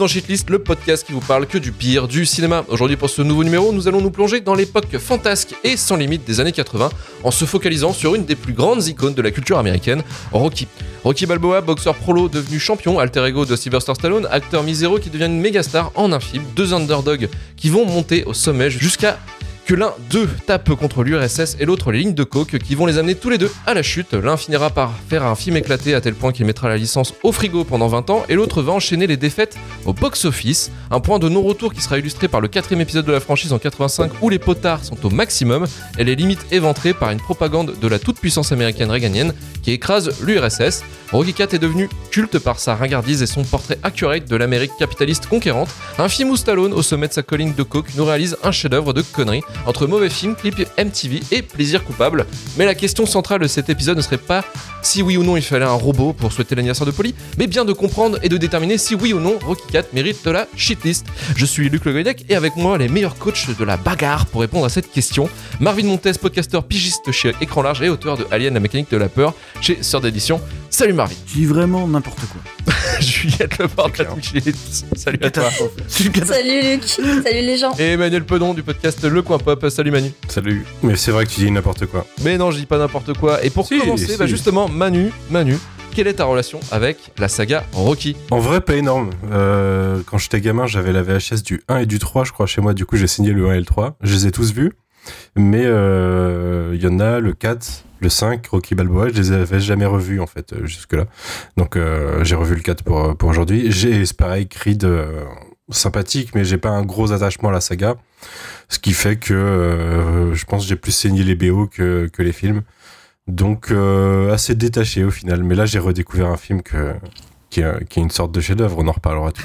dans Shitlist, le podcast qui vous parle que du pire du cinéma. Aujourd'hui pour ce nouveau numéro, nous allons nous plonger dans l'époque fantasque et sans limite des années 80 en se focalisant sur une des plus grandes icônes de la culture américaine, Rocky. Rocky Balboa, boxeur prolo devenu champion, alter ego de Sylvester Stallone, acteur miséreux qui devient une méga star en un film, deux underdogs qui vont monter au sommet jusqu'à l'un d'eux tape contre l'URSS et l'autre les lignes de coke qui vont les amener tous les deux à la chute. L'un finira par faire un film éclaté à tel point qu'il mettra la licence au frigo pendant 20 ans et l'autre va enchaîner les défaites au box-office. Un point de non-retour qui sera illustré par le quatrième épisode de la franchise en 85 où les potards sont au maximum et les limites éventrées par une propagande de la toute-puissance américaine réganienne qui écrase l'URSS. Rocky IV est devenu culte par sa ringardise et son portrait accurate de l'Amérique capitaliste conquérante. Un film où Stallone, au sommet de sa colline de coke, nous réalise un chef-d'œuvre de conneries entre mauvais films, clips MTV et plaisir coupable. Mais la question centrale de cet épisode ne serait pas si oui ou non il fallait un robot pour souhaiter l'anniversaire de Polly, mais bien de comprendre et de déterminer si oui ou non Rocky 4 mérite de la shitlist. Je suis Luc Le Goydec et avec moi les meilleurs coachs de la bagarre pour répondre à cette question. Marvin Montes, podcasteur pigiste chez Écran Large et auteur de Alien, la mécanique de la peur chez Sœur d'édition. Salut Marvin. Tu dis vraiment n'importe quoi. Juliette Le Salut à toi. Salut Luc. Salut les gens. Et Emmanuel Pedon du podcast Le Coin Pop. Salut Manu. Salut. Mais c'est vrai que tu dis n'importe quoi. Mais non, je dis pas n'importe quoi. Et pour Si, commencer, si. bah justement, Manu, Manu, quelle est ta relation avec la saga Rocky? En vrai, pas énorme. Euh, quand j'étais gamin, j'avais la VHS du 1 et du 3, je crois, chez moi. Du coup, j'ai signé le 1 et le 3. Je les ai tous vus. Mais euh, il y en a le 4, le 5, Rocky Balboa, je les avais jamais revus, en fait, euh, jusque-là. Donc, euh, j'ai revu le 4 pour, aujourd'hui. J'ai, c'est pareil, Creed, sympathique, mais j'ai pas un gros attachement à la saga. Ce qui fait que je pense que j'ai plus saigné les BO que, les films. Donc, assez détaché au final. Mais là, j'ai redécouvert un film que, qui, est, qui est une sorte de chef-d'œuvre. On en reparlera tout.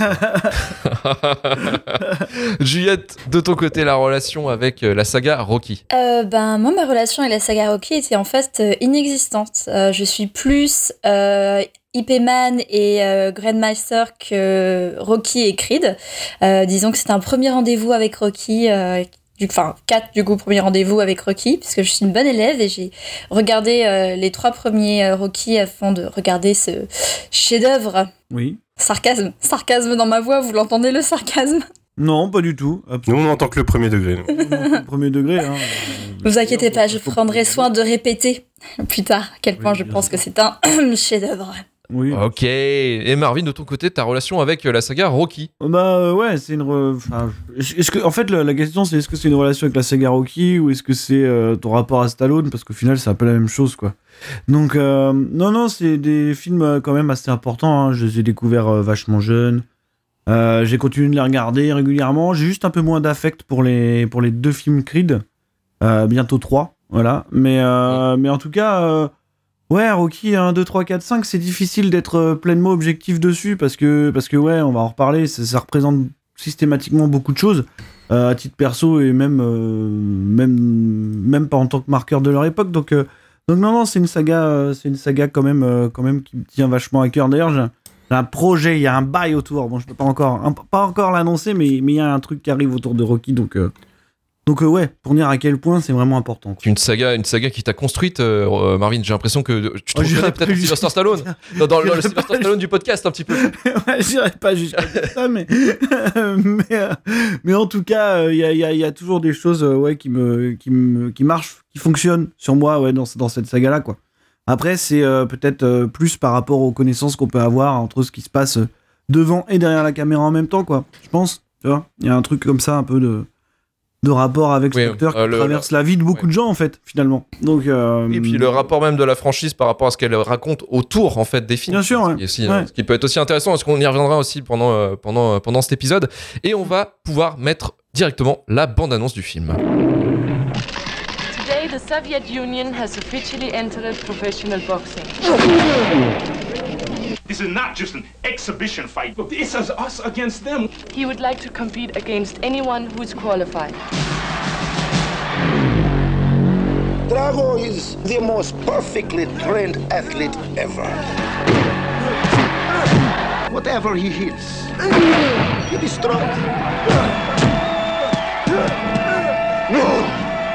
Juliette, de ton côté, la relation avec euh, la saga Rocky Euh, ben moi ma relation avec la saga Rocky était en fait euh, inexistante. Euh, je suis plus euh, IP Man et euh, Grandmaster que Rocky et Creed. Euh, disons que c'était un premier rendez-vous avec Rocky. Du, enfin, quatre du coup, premier rendez-vous avec Rocky, puisque je suis une bonne élève et j'ai regardé euh, les trois premiers euh, Rocky afin de regarder ce chef-d'œuvre. Oui. Sarcasme, sarcasme dans ma voix, vous l'entendez le sarcasme? Non, pas du tout. Nous, on n'entend que le premier degré. nous. Absolument. Premier degré. Hein. Vous inquiétez pas, je prendrai soin de répéter plus tard à quel point Oui, je pense sûr. que c'est un chef-d'œuvre. Oui. Ok. Et Marvin, de ton côté, ta relation avec euh, la saga Rocky? Bah euh, ouais, c'est une. re- Enfin, est-ce que en fait la, la question c'est est-ce que c'est une relation avec la saga Rocky ou est-ce que c'est euh, ton rapport à Stallone? Parce qu'au final c'est un peu la même chose quoi. Donc euh, non non c'est des films quand même assez importants. hein. Je les ai découverts vachement jeunes. J'ai continué de les regarder régulièrement. J'ai juste un peu moins d'affect pour les pour les deux films Creed. Bientôt trois, voilà. Mais mais en tout cas. Ouais, Rocky 1, 2, 3, 4, 5, c'est difficile d'être euh, pleinement objectif dessus parce que, parce que ouais, on va en reparler, ça, représente systématiquement beaucoup de choses euh, à titre perso et même, euh, même, même pas en tant que marqueur de leur époque. Donc, non, non, c'est une saga, c'est une saga quand même, quand même qui me tient vachement à cœur. D'ailleurs, j'ai un- projet, il y a un bail autour. Bon, je peux pas encore, encore l'annoncer, mais mais il y a un truc qui arrive autour de Rocky, donc. Donc euh, ouais, pour dire à quel point c'est vraiment important. quoi. Une saga, une saga qui t'a construite, euh, euh, Marvin. J'ai l'impression que tu te Oh, reconnais peut-être en Sylvester Stallone. Dans, dans le, Sylvester Stallone du podcast, un petit peu. ouais, j'irai pas jusqu'à ça, mais, mais, euh, mais en tout cas, il y, a, y a- y a toujours des choses ouais, qui, me, qui, me, qui marchent, qui fonctionnent sur moi ouais, dans, dans cette saga-là. quoi. Après, c'est peut-être plus par rapport aux connaissances qu'on peut avoir entre ce qui se passe devant et derrière la caméra en même temps, quoi. Je pense, tu vois. Il y a un truc comme ça, un peu de, de rapport avec Oui, ce acteur qui euh, le- traverse la vie de beaucoup ouais. de gens, en fait, finalement. Donc, euh, Et puis le rapport même de la franchise par rapport à ce qu'elle raconte autour en fait des films. Bien sûr, Ce ouais. qui, est aussi, Ouais. euh, ce qui peut être aussi intéressant, parce qu'on y reviendra aussi pendant, euh, pendant, euh, pendant cet épisode. Et on va pouvoir mettre directement la bande-annonce du film. Today, the Soviet Union has officially entered professional boxing. This is not just an exhibition fight. Look, this is us against them. He would like to compete against anyone who is qualified. Drago is the most perfectly trained athlete ever. Whatever he hits, he destroys. No!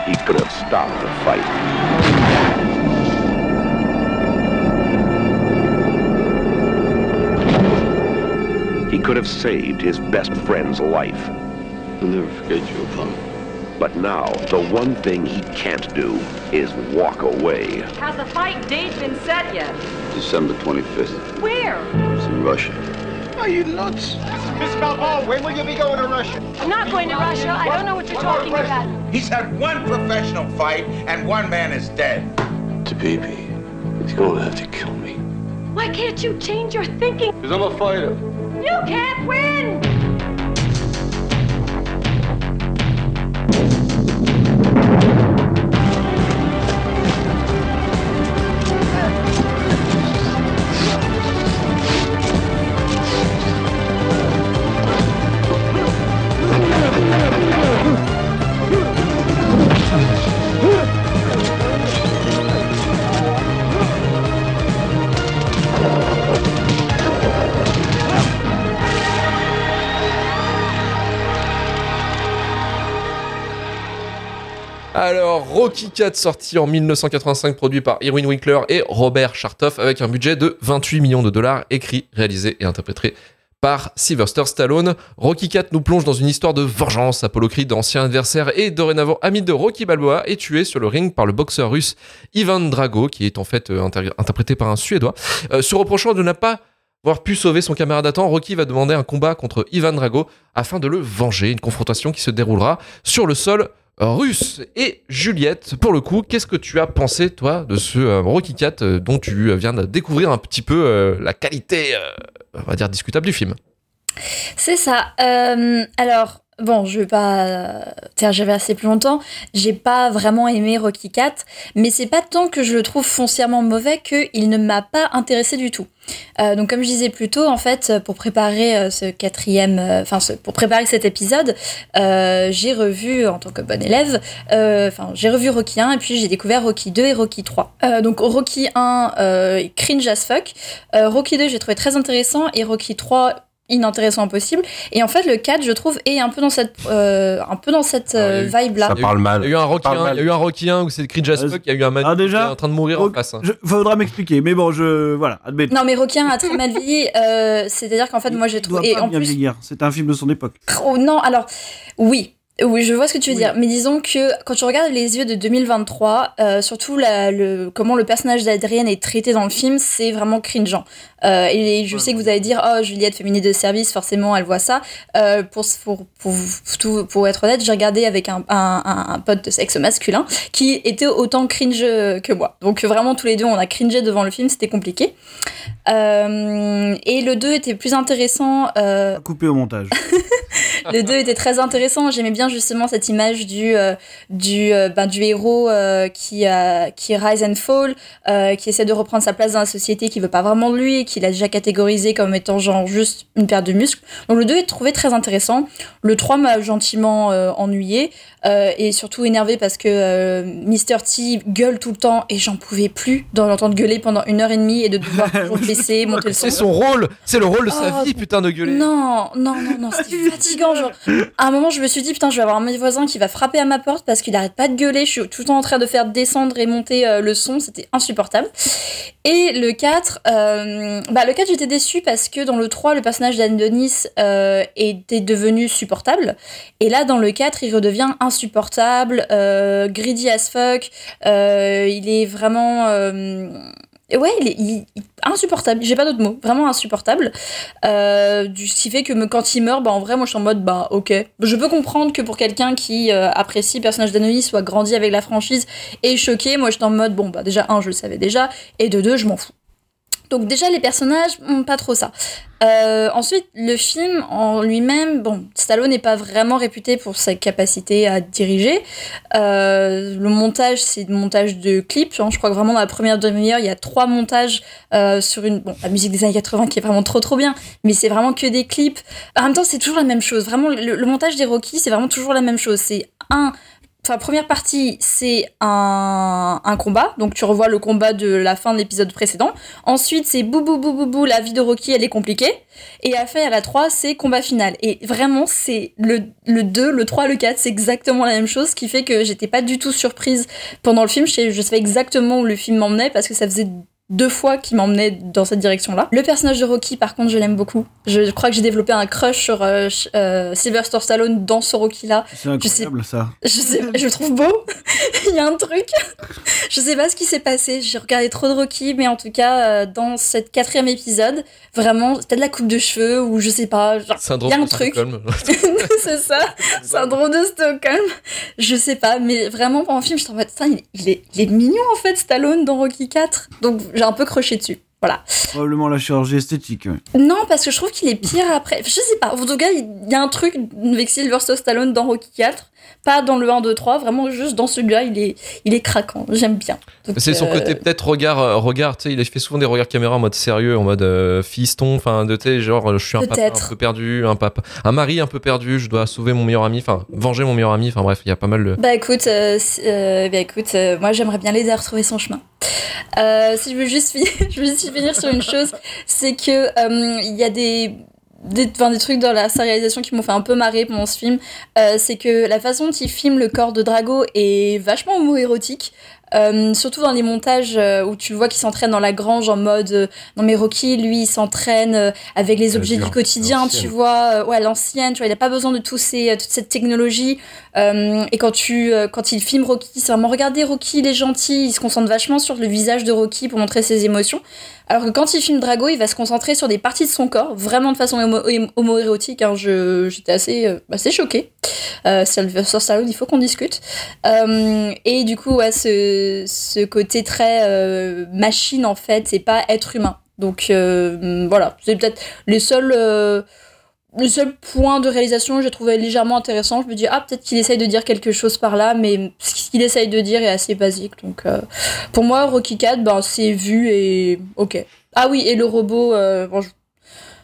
He could have stopped the fight. He could have saved his best friend's life. I'll never forget you, Apollo. But now, the one thing he can't do is walk away. Has the fight date been set yet? December 25th. Where? It's in Russia. Are you nuts? Miss Balboa, when will you be going to Russia? I'm not going to Russia. I don't know what you're talking about. He's had one professional fight, and one man is dead. To Tabibi, he's gonna have to kill me. Why can't you change your thinking? Because I'm a fighter. You can't win! Rocky 4 sorti en 1985, produit par Irwin Winkler et Robert Chartoff, avec un budget de 28 millions de dollars, écrit, réalisé et interprété par Sylvester Stallone. Rocky 4 nous plonge dans une histoire de vengeance. Apollo Creed, ancien adversaire et dorénavant ami de Rocky Balboa, est tué sur le ring par le boxeur russe Ivan Drago, qui est en fait euh, inter- interprété par un Suédois. Euh, se reprochant de n'a pas avoir pu sauver son camarade à temps, Rocky va demander un combat contre Ivan Drago afin de le venger. Une confrontation qui se déroulera sur le sol russe. Et Juliette, pour le coup, qu'est-ce que tu as pensé, toi, de ce euh, Rocky 4 euh, dont tu viens de découvrir un petit peu euh, la qualité, on va dire, discutable du film? C'est ça. Alors, bon, je vais pas tergiverser plus longtemps. J'ai pas vraiment aimé Rocky 4, mais c'est pas tant que je le trouve foncièrement mauvais qu'il ne m'a pas intéressé du tout. Euh, donc, comme je disais plus tôt, en fait, pour préparer euh, ce quatrième, euh, enfin, pour préparer cet épisode, j'ai revu, en tant que bonne élève, enfin, j'ai revu Rocky 1 et puis j'ai découvert Rocky 2 et Rocky 3. Euh, donc, Rocky 1, euh, cringe as fuck. Rocky 2, j'ai trouvé très intéressant et Rocky 3, inintéressant impossible. Et en fait, le 4, je trouve, est un peu dans cette, euh, un peu dans cette euh, vibe-là. Ça parle mal. Il y a eu un Rocky Parle 1, mal. il y a eu un Rocky 1 où c'est Ah, il y a eu un Manu ah, déjà qui est en train de mourir en face. hein. je- faudra m'expliquer, mais bon, je. Voilà, admettons. Non, mais Rocky 1 a très mal vieilli. euh, C'est-à-dire qu'en fait, moi, j'ai Il doit trouvé. Et pas en bien plus, vieillir. C'est un film de son époque. Oh, non, alors, oui. Oui, je vois ce que tu veux Oui. dire. Mais disons que quand tu regardes les yeux de 2023, euh, surtout la- le, comment le personnage d'Adrienne est traité dans le film, c'est vraiment cringeant. Euh, et je sais que vous allez dire, oh, Juliette, féminine de service, forcément, elle voit ça. Euh, pour, pour, pour, tout- pour être honnête, j'ai regardé avec un, un, un- un pote de sexe masculin qui était autant cringe que moi. Donc vraiment, tous les deux, on a cringé devant le film, c'était compliqué. Euh, et le 2 était plus intéressant. euh, Coupé au montage. le 2 était très intéressant. J'aimais bien justement cette image du, euh, du, euh, ben, du héros euh, qui, qui rise and fall, qui essaie de reprendre sa place dans la société, qui veut pas vraiment de lui, et qu'il a déjà catégorisé comme étant genre juste une paire de muscles. Donc le 2 est trouvé très intéressant. Le 3 m'a gentiment ennuyé et surtout énervé parce que Mr. T gueule tout le temps et j'en pouvais plus d'en l'entendre gueuler pendant une heure et demie et de devoir toujours baisser, monter le son. C'est son rôle, c'est le rôle de sa Oh, vie, putain de gueuler. Non, non, non, non, c'était fatigant. Genre, à un moment, je me suis dit, putain, je vais avoir un de mes voisins qui va frapper à ma porte parce qu'il arrête pas de gueuler. Je suis tout le temps en train de faire descendre et monter euh, le son. C'était insupportable. Et le 4, euh, bah, le 4, j'étais déçue parce que dans le 3, le personnage d'Adonis euh, était devenu supportable. Et là, dans le 4, il redevient insupportable, greedy as fuck. il est vraiment. Ouais, il est, insupportable. J'ai pas d'autre mot. Vraiment insupportable. Euh, du, ce qui fait que quand il meurt, bah, en vrai, moi je suis en mode, bah ok. Je peux comprendre que pour quelqu'un qui euh, apprécie le personnage d'Anoïs, soit grandi avec la franchise et choqué, moi je suis en mode, bon, bah déjà, un, je le savais déjà, et de deux, je m'en fous. Donc déjà les personnages, pas trop ça. Euh, ensuite, le film en lui-même, bon, Stallone n'est pas vraiment réputé pour sa capacité à diriger. Euh, le montage, c'est le montage de clips. hein. Je crois que vraiment dans la première demi-heure, il y a trois montages euh, sur une, bon, la musique des années 80 qui est vraiment trop trop bien, mais c'est vraiment que des clips. En même temps, c'est toujours la même chose. Vraiment, le, le montage des Rocky, c'est vraiment toujours la même chose. C'est un Enfin, première partie, c'est un, combat. Donc, tu revois le combat de la fin de l'épisode précédent. Ensuite, c'est bou bou bou bou bou, la vie de Rocky, elle est compliquée. Et après, à la 3, c'est combat final. Et vraiment, c'est le, le 2, le 3, le 4, c'est exactement la même chose, ce qui fait que j'étais pas du tout surprise pendant le film. Je savais exactement où le film m'emmenait parce que ça faisait deux fois qui m'emmenait dans cette direction-là. Le personnage de Rocky, par contre, je l'aime beaucoup. Je crois que j'ai développé un crush sur euh, euh, Sylvester Stallone dans ce Rocky-là. C'est incroyable ça. Je sais, je le trouve beau. Il y a un truc. je sais pas ce qui s'est passé. J'ai regardé trop de Rocky, mais en tout cas, euh, dans cette quatrième épisode, vraiment, c'était de la coupe de cheveux ou je sais pas. Genre, il y a un truc. c'est ça. Syndrome de Stockholm. Je sais pas, mais vraiment, pendant le film, je en mode, il, il, est, il est mignon en fait, Stallone dans Rocky 4. Donc, j'ai un peu croché dessus. Voilà. Probablement la chirurgie esthétique. Non, parce que je trouve qu'il est pire après. Je sais pas. En tout cas, il y a un truc avec Sylvester Stallone dans Rocky 4. Pas dans le 1, 2, 3. Vraiment, juste dans celui-là, il est, il est craquant. J'aime bien. C'est son côté peut-être regard. euh, regard tu sais, il fait souvent des regards caméra en mode sérieux, en mode euh, fiston. Enfin, de tu genre, je suis un papa un peu perdu, un, papa, un mari un peu perdu, je dois sauver mon meilleur ami, enfin, venger mon meilleur ami. Enfin, bref, il y a pas mal de. Bah écoute, euh, euh, bah, écoute moi, j'aimerais bien l'aider à retrouver son chemin. Euh, si je veux juste finir, je veux juste finir sur une chose, c'est que il y a des des, des trucs dans la réalisation qui m'ont fait un peu marrer pendant ce film, euh, c'est que la façon dont il filme le corps de Drago est vachement homo-érotique. Euh, surtout dans les montages euh, où tu le vois qu'il s'entraîne dans la grange en mode euh, non mais Rocky lui il s'entraîne avec les objets du quotidien tu vois ouais l'ancienne tu vois il a pas besoin de tous ces, toute cette technologie. Et quand tu quand il filme Rocky c'est vraiment regardez Rocky il est gentil il se concentre vachement sur le visage de Rocky pour montrer ses émotions. Alors que quand il filme Drago il va se concentrer sur des parties de son corps vraiment de façon homo-érotique hein, j'étais assez assez choquée. Sur Stallone il faut qu'on discute. Et du coup ouais ce ce côté très euh, machine en fait, c'est pas être humain. Donc euh, voilà, c'est peut-être les seuls euh, le seul point de réalisation que j'ai trouvé légèrement intéressant. Je me dis ah peut-être qu'il essaye de dire quelque chose par là, mais ce qu'il essaye de dire est assez basique. Donc euh, pour moi Rocky 4, ben c'est vu et ok. Ah oui et le robot, bon, je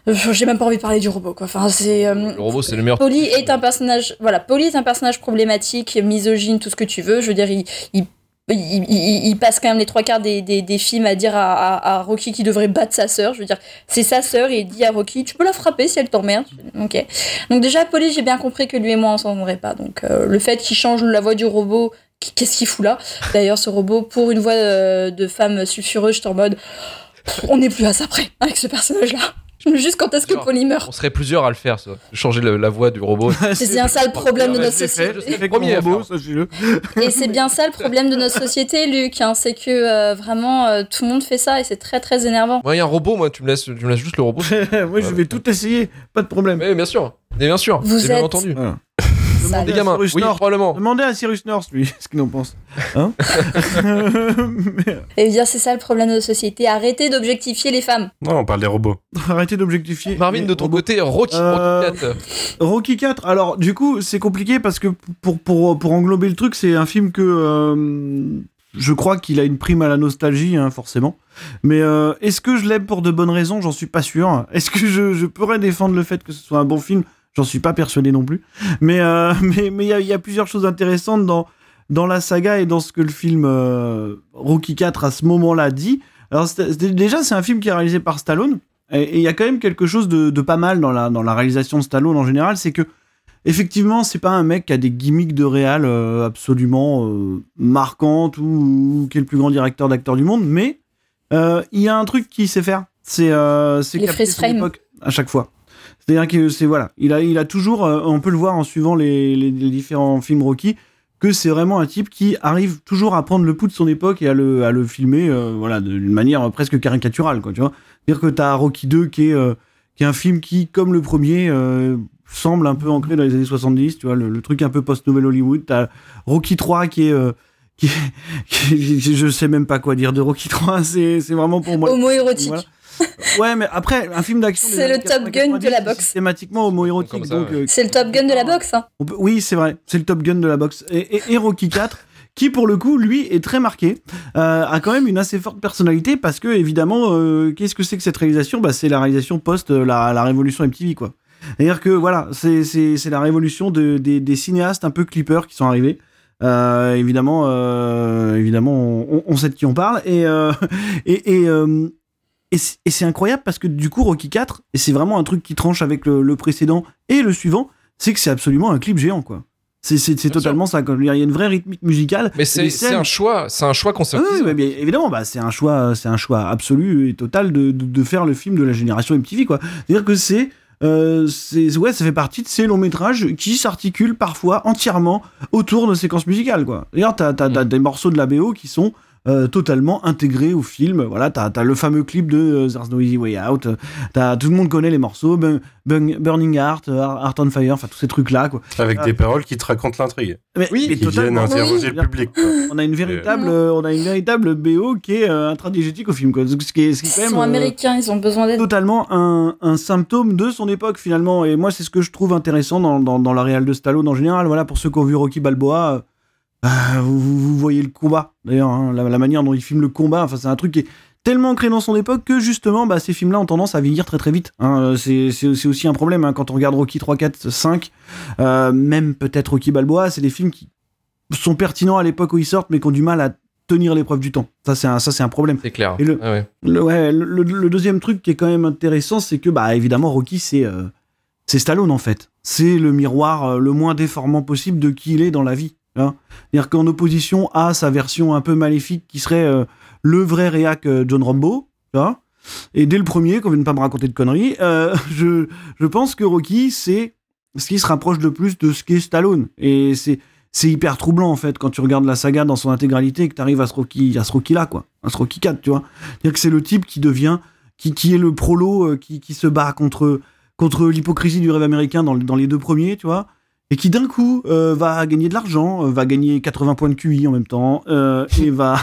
j'ai même pas envie de parler du robot quoi. Enfin c'est euh, le robot c'est le meilleur. Polly est un personnage voilà, Polly est un personnage problématique, misogyne, tout ce que tu veux. Je veux dire il, il il, passe quand même les trois quarts des, des, films à dire à, à, Rocky qu'il devrait battre sa sœur. Je veux dire, c'est sa sœur et il dit à Rocky, tu peux la frapper si elle t'emmerde. Ok. Donc déjà, Polly, j'ai bien compris que lui et moi, on s'entendrait pas. Donc euh, le fait qu'il change la voix du robot, qu'est-ce qu'il fout là? D'ailleurs, ce robot, pour une voix de, de femme sulfureuse, j'étais en mode, on n'est plus à ça près avec ce personnage-là. Juste quand est-ce que Polly meurt On serait plusieurs à le faire, ça. Changer le, la voix du robot. c'est bien ça le problème de notre société. Premier robot, et c'est bien ça le problème de notre société, Luc. Hein, c'est que euh, vraiment euh, tout le monde fait ça et c'est très très énervant. Moi, il y a un robot, moi, tu me laisses, tu me laisses juste le robot. moi, je vais tout essayer, pas de problème. Mais bien sûr, mais bien sûr. Vous bien êtes... entendu. Voilà. Les gamins, oui, North. probablement. Demandez à Cyrus North, lui, ce qu'il en pense. Hein Et dire, c'est ça le problème de notre société. Arrêtez d'objectifier les femmes. Non, on parle des robots. Arrêtez d'objectifier. Marvin, de ton robots. côté, Rocky, Euh, Rocky 4. Rocky 4, alors du coup, c'est compliqué parce que pour, pour, pour englober le truc, c'est un film que euh, je crois qu'il a une prime à la nostalgie, hein, forcément. Mais euh, est-ce que je l'aime pour de bonnes raisons? J'en suis pas sûr. Est-ce que je, je pourrais défendre le fait que ce soit un bon film? J'en suis pas persuadé non plus. Mais euh, mais mais il y a, y a plusieurs choses intéressantes dans dans la saga et dans ce que le film euh, Rocky 4 à ce moment-là dit. Alors déjà c'est un film qui est réalisé par Stallone et il y a quand même quelque chose de, de pas mal dans la dans la réalisation de Stallone en général, c'est que effectivement c'est pas un mec qui a des gimmicks de réal euh, absolument euh, marquantes ou, ou qui est le plus grand directeur d'acteurs du monde, mais euh, il y a un truc qu'il sait faire, c'est euh, c'est Les capter freeze son époque à chaque fois. C'est-à-dire que c'est voilà, il a il a toujours, euh, on peut le voir en suivant les, les, les différents films Rocky, que c'est vraiment un type qui arrive toujours à prendre le pouls de son époque et à le, à le filmer euh, voilà, d'une manière presque caricaturale. Quoi, tu vois C'est-à-dire que tu as Rocky 2 qui est, euh, qui est un film qui, comme le premier, euh, semble un peu ancré dans les années 70, tu vois, le, le truc un peu post-nouvelle Hollywood. Tu as Rocky 3 qui est... qui, qui- je sais même pas quoi dire de Rocky 3, c'est c'est vraiment pour moi. Homo-érotique. Voilà. Ouais, mais après, un film d'action. C'est le Top Gun de 90, la boxe. Systématiquement homo-érotique. Euh, C'est le Top Gun de la boxe. Hein. on peut- oui, c'est vrai, c'est le Top Gun de la boxe. Et, et- et Rocky 4, qui pour le coup, lui, est très marqué, euh, a quand même une assez forte personnalité parce que, évidemment, euh, qu'est-ce que c'est que cette réalisation? Bah, C'est la réalisation post euh, la, la révolution MTV, quoi. C'est-à-dire que, voilà, c'est- la révolution de, des, des cinéastes un peu clippers qui sont arrivés. Euh, évidemment, euh, évidemment, on, on sait de qui on parle. Et, euh, et, et, euh, et c'est incroyable parce que du coup, Rocky 4, et c'est vraiment un truc qui tranche avec le, le précédent et le suivant, c'est que c'est absolument un clip géant, quoi. C'est totalement ça. Il y a une vraie rythmique musicale. Mais c'est un choix, c'est un choix Ah concerté. oui, évidemment, bah, c'est un choix, c'est un choix absolu et total de, de, de faire le film de la génération MTV, quoi. C'est-à-dire que c'est, euh, c'est, ouais, ça fait partie de ces longs métrages qui s'articulent parfois entièrement autour de séquences musicales, quoi. D'ailleurs, t'as, t'as, t'as des morceaux de la BO qui sont euh, totalement intégrés au film. Voilà, t'as, t'as le fameux clip de euh, There's No Easy Way Out. euh, T'as, tout le monde connaît les morceaux, Bun- Bun- Burning Heart, euh, Heart on Fire, enfin tous ces trucs-là, quoi. Avec Ah. des paroles qui te racontent l'intrigue. Mais, Oui, mais Qui viennent interroger le public. quoi. On a une véritable, euh, on a une véritable BO qui est euh, intradigétique au film, quoi. Ce qui est, ce qui est quand Ils même sont euh, américains, ils ont besoin d'aide. totalement un, un symptôme de son époque finalement. Et moi, c'est ce que je trouve intéressant dans, dans, dans la réal de Stallone en général. Voilà, pour ceux qui ont vu Rocky Balboa, euh, ah, vous, voyez le combat. D'ailleurs, hein, la, la manière dont il filme le combat, enfin, c'est un truc qui est tellement ancré dans son époque que justement, bah, ces films-là ont tendance à vieillir très très vite. hein. Euh, c'est aussi un problème hein, quand on regarde Rocky 3, 4, 5, euh, même peut-être Rocky Balboa, c'est des films qui sont pertinents à l'époque où ils sortent, mais qui ont du mal à tenir l'épreuve du temps. Ça, c'est un, ça, c'est un problème. C'est clair. Et le- Ah ouais. Le, ouais, le, le- le deuxième truc qui est quand même intéressant, c'est que, bah, évidemment, Rocky, c'est euh, c'est Stallone, en fait. C'est le miroir euh, le moins déformant possible de qui il est dans la vie. Hein. C'est-à-dire qu'en opposition à sa version un peu maléfique qui serait euh, le vrai réac euh, John Rambo. Et dès le premier, qu'on de pas me raconter de conneries, euh, je, je pense que Rocky, c'est ce qui se rapproche le plus de ce qu'est Stallone. Et c'est c'est hyper troublant, en fait, quand tu regardes la saga dans son intégralité et que tu arrives à ce Rocky, Rocky-là, quoi. À ce Rocky 4, tu vois. C'est-à-dire que c'est le type qui devient, qui, qui est le prolo, qui, qui se bat contre, contre l'hypocrisie du rêve américain dans, dans les deux premiers, tu vois. Et qui d'un coup euh, va gagner de l'argent, euh, va gagner 80 points de QI en même temps, euh, et va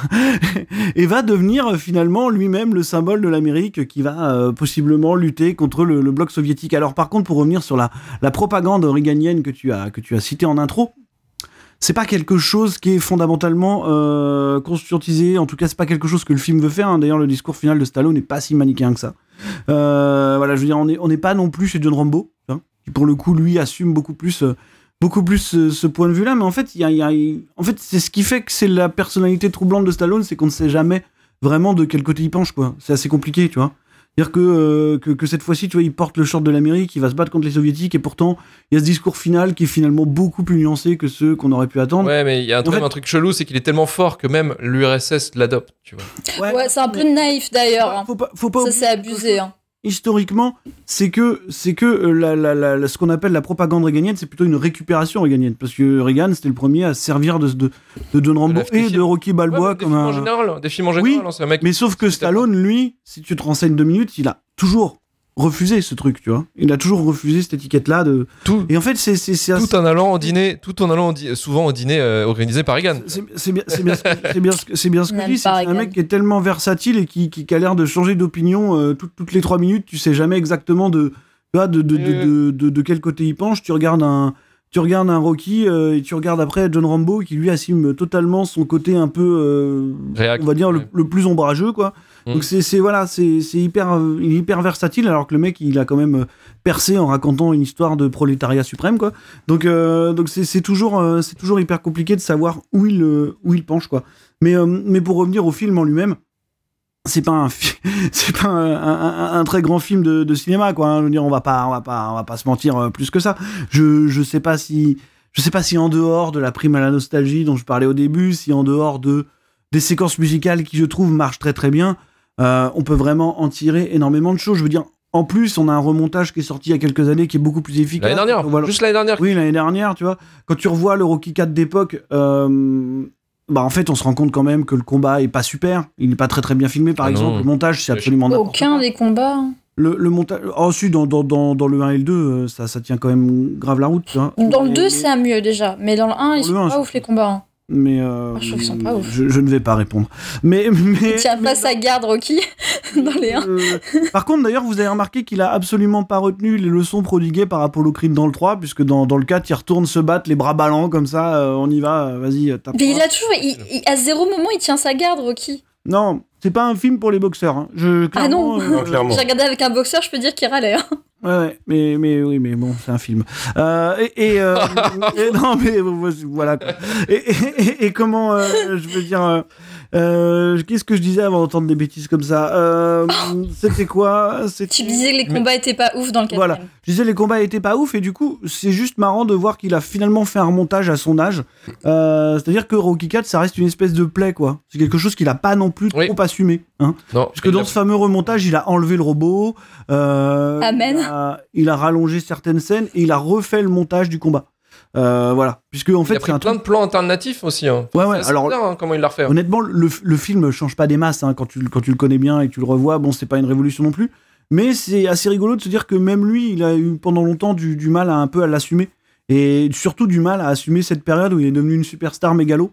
et va devenir finalement lui-même le symbole de l'Amérique qui va possiblement lutter contre le, bloc soviétique. Alors par contre, pour revenir sur la, la propagande réganienne que tu as as citée en intro, c'est pas quelque chose qui est fondamentalement euh, conscientisé. En tout cas, c'est pas quelque chose que le film veut faire. hein. D'ailleurs, le discours final de Stallone n'est pas si manichéen que ça. Voilà, je veux dire, on n'est on n'est pas non plus chez John Rambo, hein, qui pour le coup, lui, assume beaucoup plus, euh, beaucoup plus ce, ce point de vue-là. Mais en fait, il y a, il y a- il- en fait, c'est ce qui fait que c'est la personnalité troublante de Stallone, c'est qu'on ne sait jamais vraiment de quel côté il penche, quoi. C'est assez compliqué, tu vois. C'est-à-dire que, euh, que, que cette fois-ci, tu vois, il porte le short de l'Amérique, il va se battre contre les soviétiques, et pourtant, il y a ce discours final qui est finalement beaucoup plus nuancé que ceux qu'on aurait pu attendre. Ouais, mais il y a un, truc- fait- un truc chelou, c'est qu'il est tellement fort que même l'URSS l'adopte, tu vois. Ouais, c'est un peu naïf d'ailleurs. hein. Faut pas, faut pas Ça, c'est abusé. hein. Historiquement, c'est que c'est que euh, la, la- la- la- ce qu'on appelle la propagande réganienne, c'est plutôt une récupération réganienne, parce que Reagan c'était le premier à se servir de, de, de John Rambo la et de Rocky Balboa Ouais, des comme films un. en général, des films en Oui, général, hein, c'est un mec. Mais sauf que Stallone, lui, si tu te renseignes deux minutes, il a toujours refusé ce truc, tu vois. Il a toujours refusé cette étiquette-là de. Tout, Et en fait, c'est tout en allant au dîner, tout en allant souvent au dîner euh, organisé par Reagan. C'est bien, c'est bien, ce que- c'est bien ce que, c'est bien ce que dis. C'est pas que c'est un mec qui est tellement versatile et qui, qui, qui a l'air de changer d'opinion euh, toutes- toutes les trois minutes. Tu sais jamais exactement de, de, de, de, de, de- de quel côté il penche. Tu regardes un, tu regardes un Rocky euh, et tu regardes après John Rambo qui lui assume totalement son côté un peu, euh, on va dire, le, ouais. le plus ombrageux, quoi. Mm. Donc c'est voilà, c'est c'est hyper, euh, hyper versatile alors que le mec il a quand même percé en racontant une histoire de prolétariat suprême, quoi. Donc, euh, donc c'est, toujours, c'est toujours hyper compliqué de savoir où il, où il penche, quoi. Mais, mais pour revenir au film en lui-même, c'est pas un, fi- c'est pas un, un- un- un très grand film de, de cinéma, quoi. hein. Je veux dire, on va pas, on va pas, on va pas se mentir euh, plus que ça. Je, je sais pas si, je sais pas si en dehors de la prime à la nostalgie dont je parlais au début, si en dehors de des séquences musicales qui, je trouve, marchent très très bien, euh, on peut vraiment en tirer énormément de choses. Je veux dire, en plus, on a un remontage qui est sorti il y a quelques années qui est beaucoup plus efficace. L'année dernière, juste l'année dernière. oui, l'année dernière, tu vois. Quand tu revois le Rocky 4 d'époque, euh, bah en fait, on se rend compte quand même que le combat est pas super. Il n'est pas très très bien filmé, par Ah non. exemple. Le montage, c'est absolument n'importe Aucun des combats. hein. Le, le montage. Oh, si, dans, dans, dans, dans le 1 et le 2, euh, ça, ça tient quand même grave la route, vois. Dans le Mais- 2, c'est un mieux déjà. Mais dans le 1, ils le sont 1, pas ouf les combats. hein. Mais. euh, Ah, je pas ne vais pas répondre. Mais. mais Il tient mais pas sa garde, Rocky, dans les 1. Euh, par contre, d'ailleurs, vous avez remarqué qu'il a absolument pas retenu les leçons prodiguées par Apollo Creed dans le 3, puisque dans, dans le 4, il retourne se battre les bras ballants comme ça, euh, on y va, vas-y, tape. Mais il a toujours. il- il- à zéro moment, il tient sa garde, Rocky. Non, c'est pas un film pour les boxeurs. hein. Je, Ah non. clairement, euh, Non, clairement. J'ai regardé avec un boxeur, je peux dire qu'il râlait. hein. Ouais, ouais, mais, mais oui, mais bon, c'est un film. Euh, et, et, euh, et non, mais voilà. quoi. Et, et- et- et comment, euh, je veux dire, euh, euh, qu'est-ce que je disais avant d'entendre des bêtises comme ça? Euh, C'était quoi? Tu disais que les combats étaient pas ouf dans le quatrième. Voilà. Je disais les combats étaient pas ouf et du coup c'est juste marrant de voir qu'il a finalement fait un remontage à son âge. Euh, C'est-à-dire que Rocky 4 ça reste une espèce de plaie quoi. C'est quelque chose qu'il a pas non plus Oui. trop assumé. Hein. Non, Parce que dans ce fameux remontage il a enlevé le robot. euh, Amen. Il a, il a rallongé certaines scènes et il a refait le montage du combat. Euh, voilà. Puisque en il fait a c'est pris un plein truc. de plans alternatifs aussi. Hein. Ouais, ouais, alors- bizarre, hein, comment il l'a refait. hein. Honnêtement, le, le film change pas des masses hein, quand, tu, quand tu le connais bien et que tu le revois. Bon, c'est pas une révolution non plus, mais c'est assez rigolo de se dire que même lui, il a eu pendant longtemps du, du mal à un peu à l'assumer et surtout du mal à assumer cette période où il est devenu une superstar mégalo,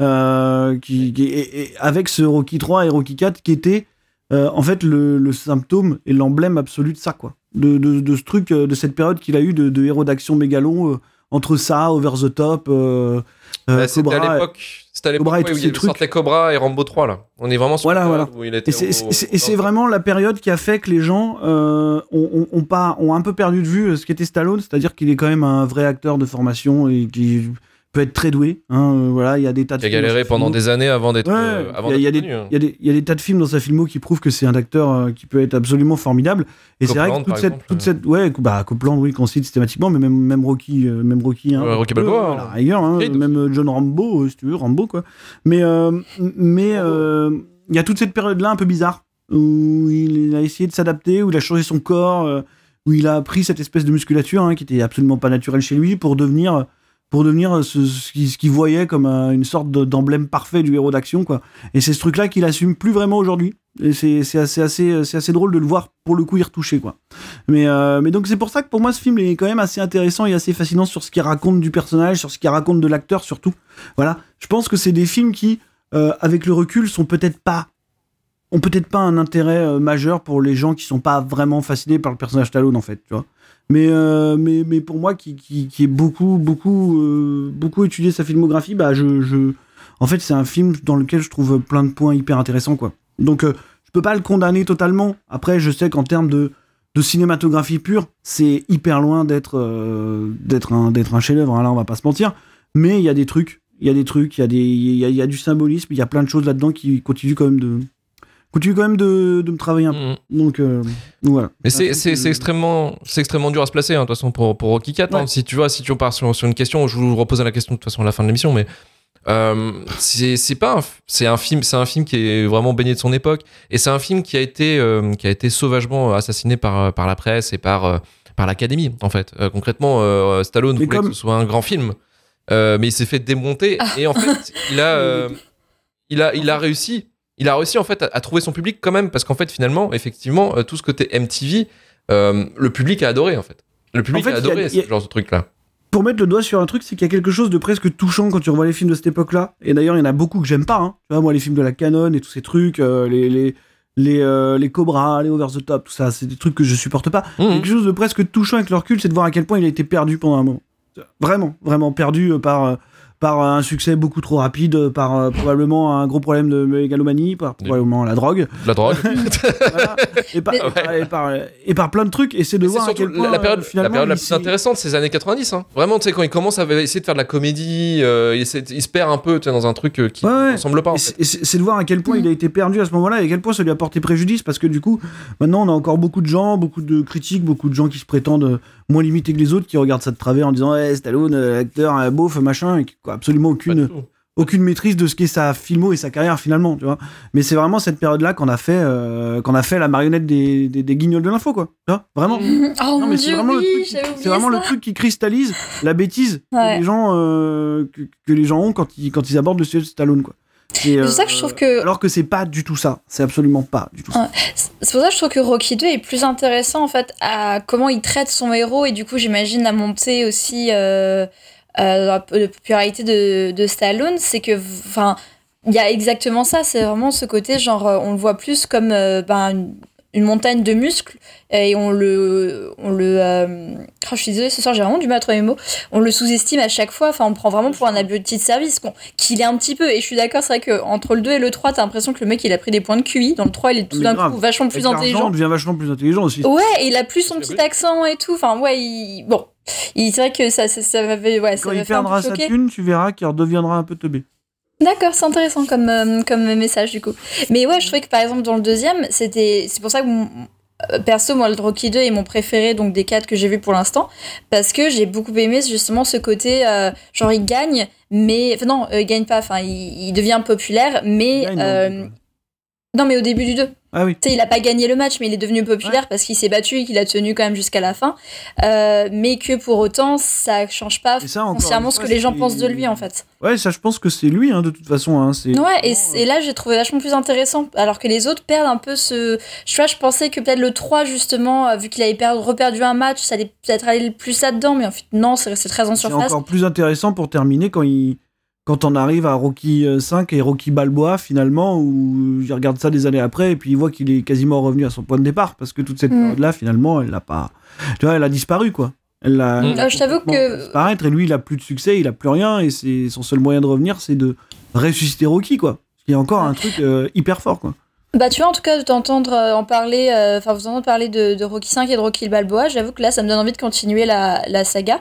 euh, qui, qui- et- et avec ce Rocky 3 et Rocky 4 qui était euh, en fait le, le symptôme et l'emblème absolu de ça, quoi, de, de, de ce truc, euh, de cette période qu'il a eu de, de héros d'action mégalo euh, entre ça, Over the Top. Bah, C'était à Cobra, l'époque. C'était à où il trucs. sortait Cobra et Rambo 3 là. On est vraiment sur Voilà, voilà. où il était Et c'est- au- vraiment la période qui a fait que les gens euh, ont, ont- ont pas, ont un peu perdu de vue ce qu'était Stallone, c'est-à-dire qu'il est quand même un vrai acteur de formation et qui peut être très doué. hein, euh, voilà, il y a des tas de Qui a galéré pendant des années avant d'être Ouais, euh, avant il y a- il y, il y il y a des tas de films dans sa filmo qui prouvent que c'est un acteur euh, qui peut être absolument formidable. Et c'est vrai que toute cette, exemple, toute cette, ouais, bah, Copland, oui, qu'on cite systématiquement, mais même, même Rocky, euh, même Rocky, hein, Rocky Balboa, à la hein. rigueur, hein, même John Rambo, si tu veux, Rambo, quoi. Mais, mais, il y a toute cette période-là un peu bizarre où il a essayé de s'adapter, où il a changé son corps, où il a pris cette espèce de musculature qui était absolument pas naturelle chez lui pour devenir pour devenir ce, ce qu'il voyait comme euh, une sorte de- d'emblème parfait du héros d'action quoi. Et c'est ce truc-là qu'il assume plus vraiment aujourd'hui. Et c'est assez, c'est assez drôle de le voir pour le coup y retoucher quoi. Mais, euh, donc c'est pour ça que pour moi ce film est quand même assez intéressant et assez fascinant sur ce qu'il raconte du personnage, sur ce qu'il raconte de l'acteur surtout. Voilà, je pense que c'est des films qui, euh, avec le recul, sont peut-être pas ont peut-être pas un intérêt euh, majeur pour les gens qui sont pas vraiment fascinés par le personnage Stallone en fait, tu vois. Mais, euh, mais, mais pour moi qui, qui, qui est beaucoup beaucoup euh, beaucoup étudié sa filmographie, bah je, je en fait c'est un film dans lequel je trouve plein de points hyper intéressants quoi. Donc euh, je peux pas le condamner totalement. Après je sais qu'en termes de de cinématographie pure, c'est hyper loin d'être euh, d'être un un chef-d'œuvre. hein, là, on va pas se mentir. Mais il y a des trucs, il y a des trucs, il y a des y y a du symbolisme, il y a plein de choses là-dedans qui continuent quand même de continue quand même de, de me travailler un peu. Mhm. Donc, euh, voilà. Mais c'est euh, extrêmement, c'est extrêmement dur à se placer, hein, de toute façon, pour, pour Rocky 4. hein. Ouais. Si tu vois, si tu pars sur, sur une question, je vous repose la question de toute façon à la fin de l'émission, mais euh, c'est c'est pas c'est un film, c'est un film qui est vraiment baigné de son époque, et c'est un film qui a été, euh, qui a été sauvagement assassiné par, par la presse et par, euh, par l'académie, en fait. Euh, concrètement, euh, Stallone Mais voulait comme- que ce soit un grand film, euh, mais il s'est fait démonter, et en fait, il a, euh, il a, il a réussi. Il a réussi en fait à, à trouver son public quand même parce qu'en fait finalement effectivement euh, tout ce côté MTV euh, le public a adoré en fait. Le public fait, a adoré a- ce genre de truc là. Pour mettre le doigt sur un truc, c'est qu'il y a quelque chose de presque touchant quand tu revois les films de cette époque-là. Et d'ailleurs, il y en a beaucoup que j'aime pas. hein. Tu vois, moi, les films de la Canon et tous ces trucs, euh, les, les, les, euh, les Cobra, les Over the Top, tout ça, c'est des trucs que je supporte pas. Mhm. Quelque chose de presque touchant avec le recul, c'est de voir à quel point il a été perdu pendant un moment. Vraiment, vraiment perdu par, par un succès beaucoup trop rapide, euh, par euh, probablement un gros problème de mégalomanie, par probablement la drogue. La drogue. Voilà. et, par, et, par, et par plein de trucs. Et c'est de Mais voir à surtout quel point la, période, euh, finalement la, période la plus intéressante, c'est les années 90. hein. Vraiment, tu sais, quand il commence à essayer de faire de la comédie, euh, il, essaie- il se perd un peu dans un truc euh, qui ouais. ne ressemble pas. en Et fait. c'est- et c'est c'est de voir à quel point il a été perdu à ce moment-là et à quel point ça lui a porté préjudice parce que du coup, maintenant on a encore beaucoup de gens, beaucoup de critiques, beaucoup de gens qui se prétendent euh, moins limités que les autres, qui regardent ça de travers en disant hey, Stallone, euh, acteur, un beauf, machin, et qui ont absolument aucune, aucune maîtrise de ce qu'est sa filmo et sa carrière finalement, tu vois. Mais c'est vraiment cette période-là qu'on a fait, euh, qu'on a fait la marionnette des, des, des guignols de l'info, quoi. Tu vois Vraiment. Oh Non, mais c'est vraiment, oui, le, truc, c'est vraiment le truc qui cristallise la bêtise Ouais. que, les gens, euh, que, que les gens ont quand ils, quand ils abordent le sujet de Stallone. Quoi. C'est C'est ça que je trouve que- Alors que c'est pas du tout ça. C'est absolument pas du tout ça. Ouais. C'est pour ça que je trouve que Rocky 2 est plus intéressant en fait à comment il traite son héros et du coup j'imagine la montée aussi euh, euh, de popularité de, de Stallone, c'est que enfin il y a exactement ça, c'est vraiment ce côté genre euh, on le voit plus comme euh, ben, une- une montagne de muscles et on le, on le, euh, oh, je suis désolée, ce soir j'ai vraiment du mal à trouver mes mots. On le sous-estime à chaque fois. Enfin, on prend vraiment pour un abruti de service, bon, qu'il est un petit peu. Et je suis d'accord, c'est vrai que entre le 2 et le 3, t'as l'impression que le mec il a pris des points de QI. Dans le 3, il est tout d'un coup vachement plus intelligent. On devient vachement plus intelligent aussi. Ouais, et il a plus son petit accent et tout. Enfin, ouais, il... bon. Il- C'est vrai que ça, ça, ça m'avait, ouais, ça Quand il fait un peu perdra sa thune, tu verras qu'il redeviendra un peu teubé. D'accord, c'est intéressant comme, euh, comme message du coup. Mais ouais, je trouvais que par exemple dans le deuxième, c'était c'est pour ça que mon- euh, perso moi le Rocky 2 est mon préféré donc des quatre que j'ai vu pour l'instant parce que j'ai beaucoup aimé justement ce côté euh, genre il gagne mais enfin non, il gagne pas enfin il, il devient populaire mais gagne, euh, non mais au début du 2. Ah oui. Tu sais, il a pas gagné le match, mais il est devenu populaire parce qu'il s'est battu et qu'il a tenu quand même jusqu'à la fin. Euh, mais que pour autant, ça change pas ça, foncièrement ce que les gens c'est- pensent de lui, en fait. Ouais, ça, je pense que c'est lui, hein, de toute façon. Hein, c'est... Ouais, et, et là, j'ai trouvé vachement plus intéressant. Alors que les autres perdent un peu ce. Je vois, je pensais que peut-être le 3, justement, euh, vu qu'il avait perdu, reperdu un match, ça allait peut-être aller plus là-dedans, mais en fait, non, c'est très en C'est surface. encore plus intéressant pour terminer quand il quand on arrive à Rocky euh, 5 et Rocky Balboa finalement où il regarde ça des années après et puis il voit qu'il est quasiment revenu à son point de départ parce que toute cette Mm. période là finalement elle n'a pas tu vois elle a disparu quoi elle a Mm. elle a Euh, je t'avoue complètement que- fait disparaître et lui il a plus de succès il a plus rien et c'est son seul moyen de revenir c'est de ressusciter Rocky quoi il y a encore un truc euh, hyper fort quoi Bah, tu vois, en tout cas, de t'entendre euh, en parler, euh, enfin, vous entendre parler de, de Rocky 5 et de Rocky Balboa, j'avoue que là, ça me donne envie de continuer la, la saga.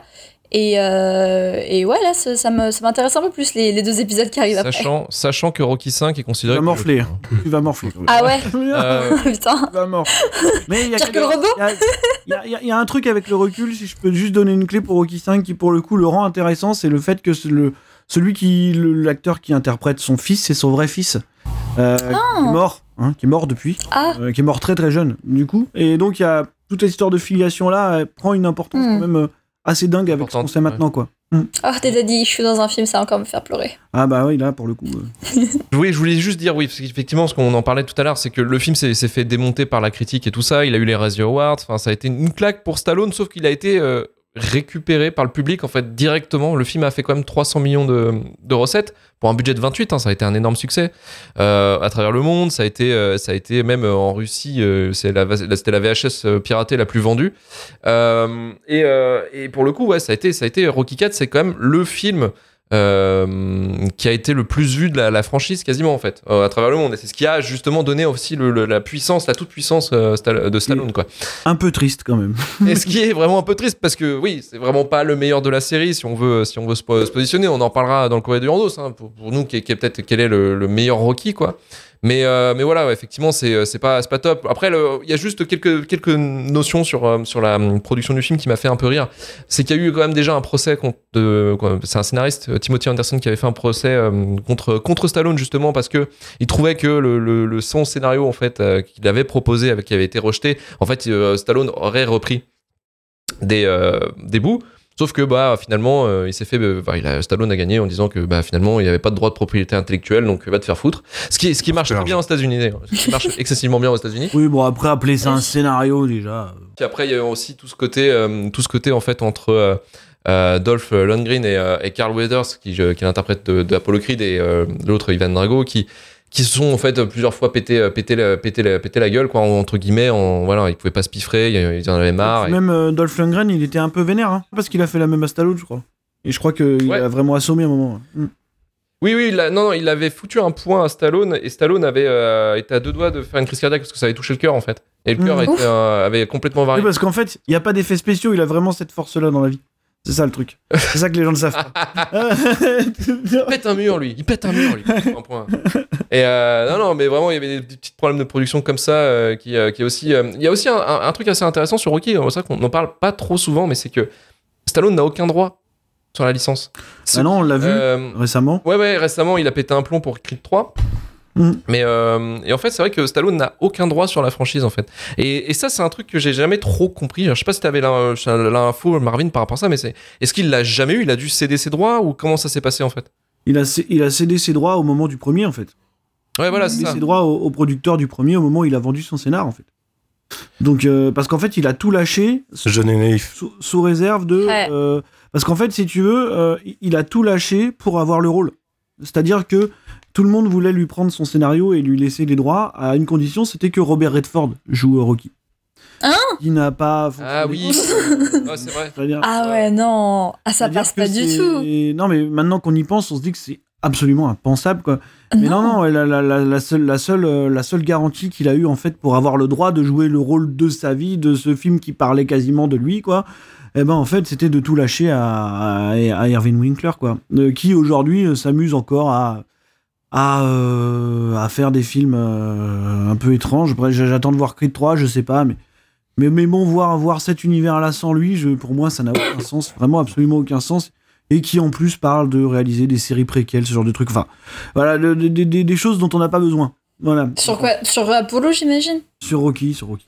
Et, euh, et ouais, là, ça, m'intéresse un peu plus les, les deux épisodes qui arrivent après. Sachant, sachant que Rocky 5 est tu considéré. vas comme- morfler tu vas morfler Ah ouais. Euh, Putain. Tu vas morfler. mais il y a Pire que le robot. il y a- y y un truc avec le recul, si je peux juste donner une clé pour Rocky 5 qui pour le coup le rend intéressant, c'est le fait que le, celui qui l'acteur qui interprète son fils, c'est son vrai fils, euh, qui est mort, hein, qui est mort depuis, Ah. euh, qui est mort très très jeune du coup, et donc il y a toute cette histoire de filiation là, elle prend une importance Hmm. quand même euh, assez dingue avec ce qu'on sait maintenant quoi. Oh, t'as dit, je suis dans un film, ça va encore me faire pleurer. Ah bah oui là pour le coup. euh, Oui, je voulais juste dire, oui, parce qu'effectivement, ce qu'on en parlait tout à l'heure, c'est que le film s'est s'est fait démonter par la critique et tout ça. Il a eu les Razzie Awards. Enfin, ça a été une claque pour Stallone, sauf qu'il a été euh, récupéré par le public, en fait, directement. Le film a fait quand même 300 millions de, de recettes pour un budget de 28. hein, ça a été un énorme succès euh, à travers le monde. Ça a été, euh, ça a été même euh, en Russie, c'est la, c'était la VHS piratée la plus vendue. Et, et pour le coup, ouais, ça a été, ça a été Rocky 4, c'est quand même le film euh, qui a été le plus vu de la, la franchise quasiment en fait euh, à travers le monde. Et c'est ce qui a justement donné aussi le- le- la puissance la toute puissance euh, de Stallone quoi. Un peu triste quand même. et ce qui est vraiment un peu triste parce que oui c'est vraiment pas le meilleur de la série si on veut si on veut se, po- se positionner. On en parlera dans le courrier du Randos hein, pour, pour nous qui est, qui est peut-être quel est le, le meilleur Rocky quoi mais, euh, mais voilà, effectivement, c'est c'est pas, c'est pas top. Après, il y a juste quelques, quelques notions sur, euh, sur la hum, production du film qui m'a fait un peu rire. C'est qu'il y a eu quand même déjà un procès contre. C'est un scénariste, euh, Timothy Anderson, qui avait fait un procès euh, contre, contre Stallone, justement, parce que il trouvait que le, son scénario, en fait, euh, qu'il avait proposé, qui avait été rejeté, en fait, euh, Stallone aurait repris des, euh, des bouts. Sauf que bah finalement euh, il s'est fait euh, bah, il a, Stallone a gagné en disant que bah finalement il n'y avait pas de droit de propriété intellectuelle donc va te faire foutre. Ce qui ce qui marche très bien aux États-Unis d'ailleurs. Ce qui marche excessivement bien aux États-Unis. Oui bon après appeler ça un scénario déjà. Puis après il y a aussi tout ce côté euh, tout ce côté en fait entre euh, euh, Dolph Lundgren et, euh, et Carl Weathers qui, euh, qui est l'interprète de, de Apollo Creed et euh, l'autre Ivan Drago qui qui se sont en fait plusieurs fois pété euh, pété la, pété la, pété la gueule quoi entre guillemets en voilà ils pouvaient pas se piffrer ils en avaient marre et- Même euh, Dolph Lundgren, il était un peu vénère, hein, parce qu'il a fait la même à Stallone, je crois. Et je crois qu'il Ouais. a vraiment assommé un moment. Mm. Oui, oui, il a- non, non, il avait foutu un point à Stallone et Stallone avait euh, été à deux doigts de faire une crise cardiaque parce que ça avait touché le cœur en fait. Et le cœur Mmh. Ouf. euh, avait complètement Oui, varié. parce qu'en fait, il n'y a pas d'effets spéciaux, il a vraiment cette force-là dans la vie. C'est ça le truc. C'est ça que les gens ne savent pas. il pète un mur lui, il pète un mur lui. Un point. Et euh, non, non, mais vraiment, il y avait des, des petits problèmes de production comme ça euh, qui, euh, qui est aussi. euh, il y a aussi un, un- un truc assez intéressant sur Rocky, c'est vrai qu'on n'en parle pas trop souvent, mais c'est que Stallone n'a aucun droit sur la licence. Ah non, on l'a vu Euh, récemment. Ouais, ouais, récemment, il a pété un plomb pour Creed 3. Mm. Mais euh, et en fait, c'est vrai que Stallone n'a aucun droit sur la franchise en fait. Et, et ça, c'est un truc que j'ai jamais trop compris. Je sais pas si t'avais l'in- l'info, Marvin, par rapport à ça, mais c'est est-ce qu'il l'a jamais eu? Il a dû céder ses droits ou comment ça s'est passé en fait? Il a, il a cédé ses droits au moment du premier, en fait. Ouais, voilà, il a c'est cédé ça. ses droits au, au producteur du premier au moment où il a vendu son scénar, en fait. Donc, euh, parce qu'en fait, il a tout lâché Jeune et naïf. sous, sous réserve de. Ouais. euh, parce qu'en fait, si tu veux, euh, il a tout lâché pour avoir le rôle. C'est-à-dire que tout le monde voulait lui prendre son scénario et lui laisser les droits à une condition, c'était que Robert Redford joue Rocky. Hein Il n'a pas. Ah oui, Ah, c'est vrai. Ah ouais, non. Ah, ça passe pas du tout. Non, mais maintenant qu'on y pense, on se dit que c'est absolument impensable, quoi. Mais non, non, la, la- la- la seule, la, seule, euh, la seule garantie qu'il a eu en fait pour avoir le droit de jouer le rôle de sa vie, de ce film qui parlait quasiment de lui, quoi. Eh ben en fait, c'était de tout lâcher à, à, à Irving Winkler, quoi, Euh, qui aujourd'hui euh, s'amuse encore à à, euh, à faire des films euh, un peu étranges. Après, j'attends de voir Creed 3, je sais pas, mais mais, mais bon, voir voir cet univers-là sans lui, je, pour moi, ça n'a aucun sens, vraiment absolument aucun sens et qui en plus parle de réaliser des séries préquelles, ce genre de trucs. Enfin, voilà, des choses dont on n'a pas besoin. Voilà. Sur quoi? Sur Apollo, j'imagine? Sur Rocky, sur Rocky.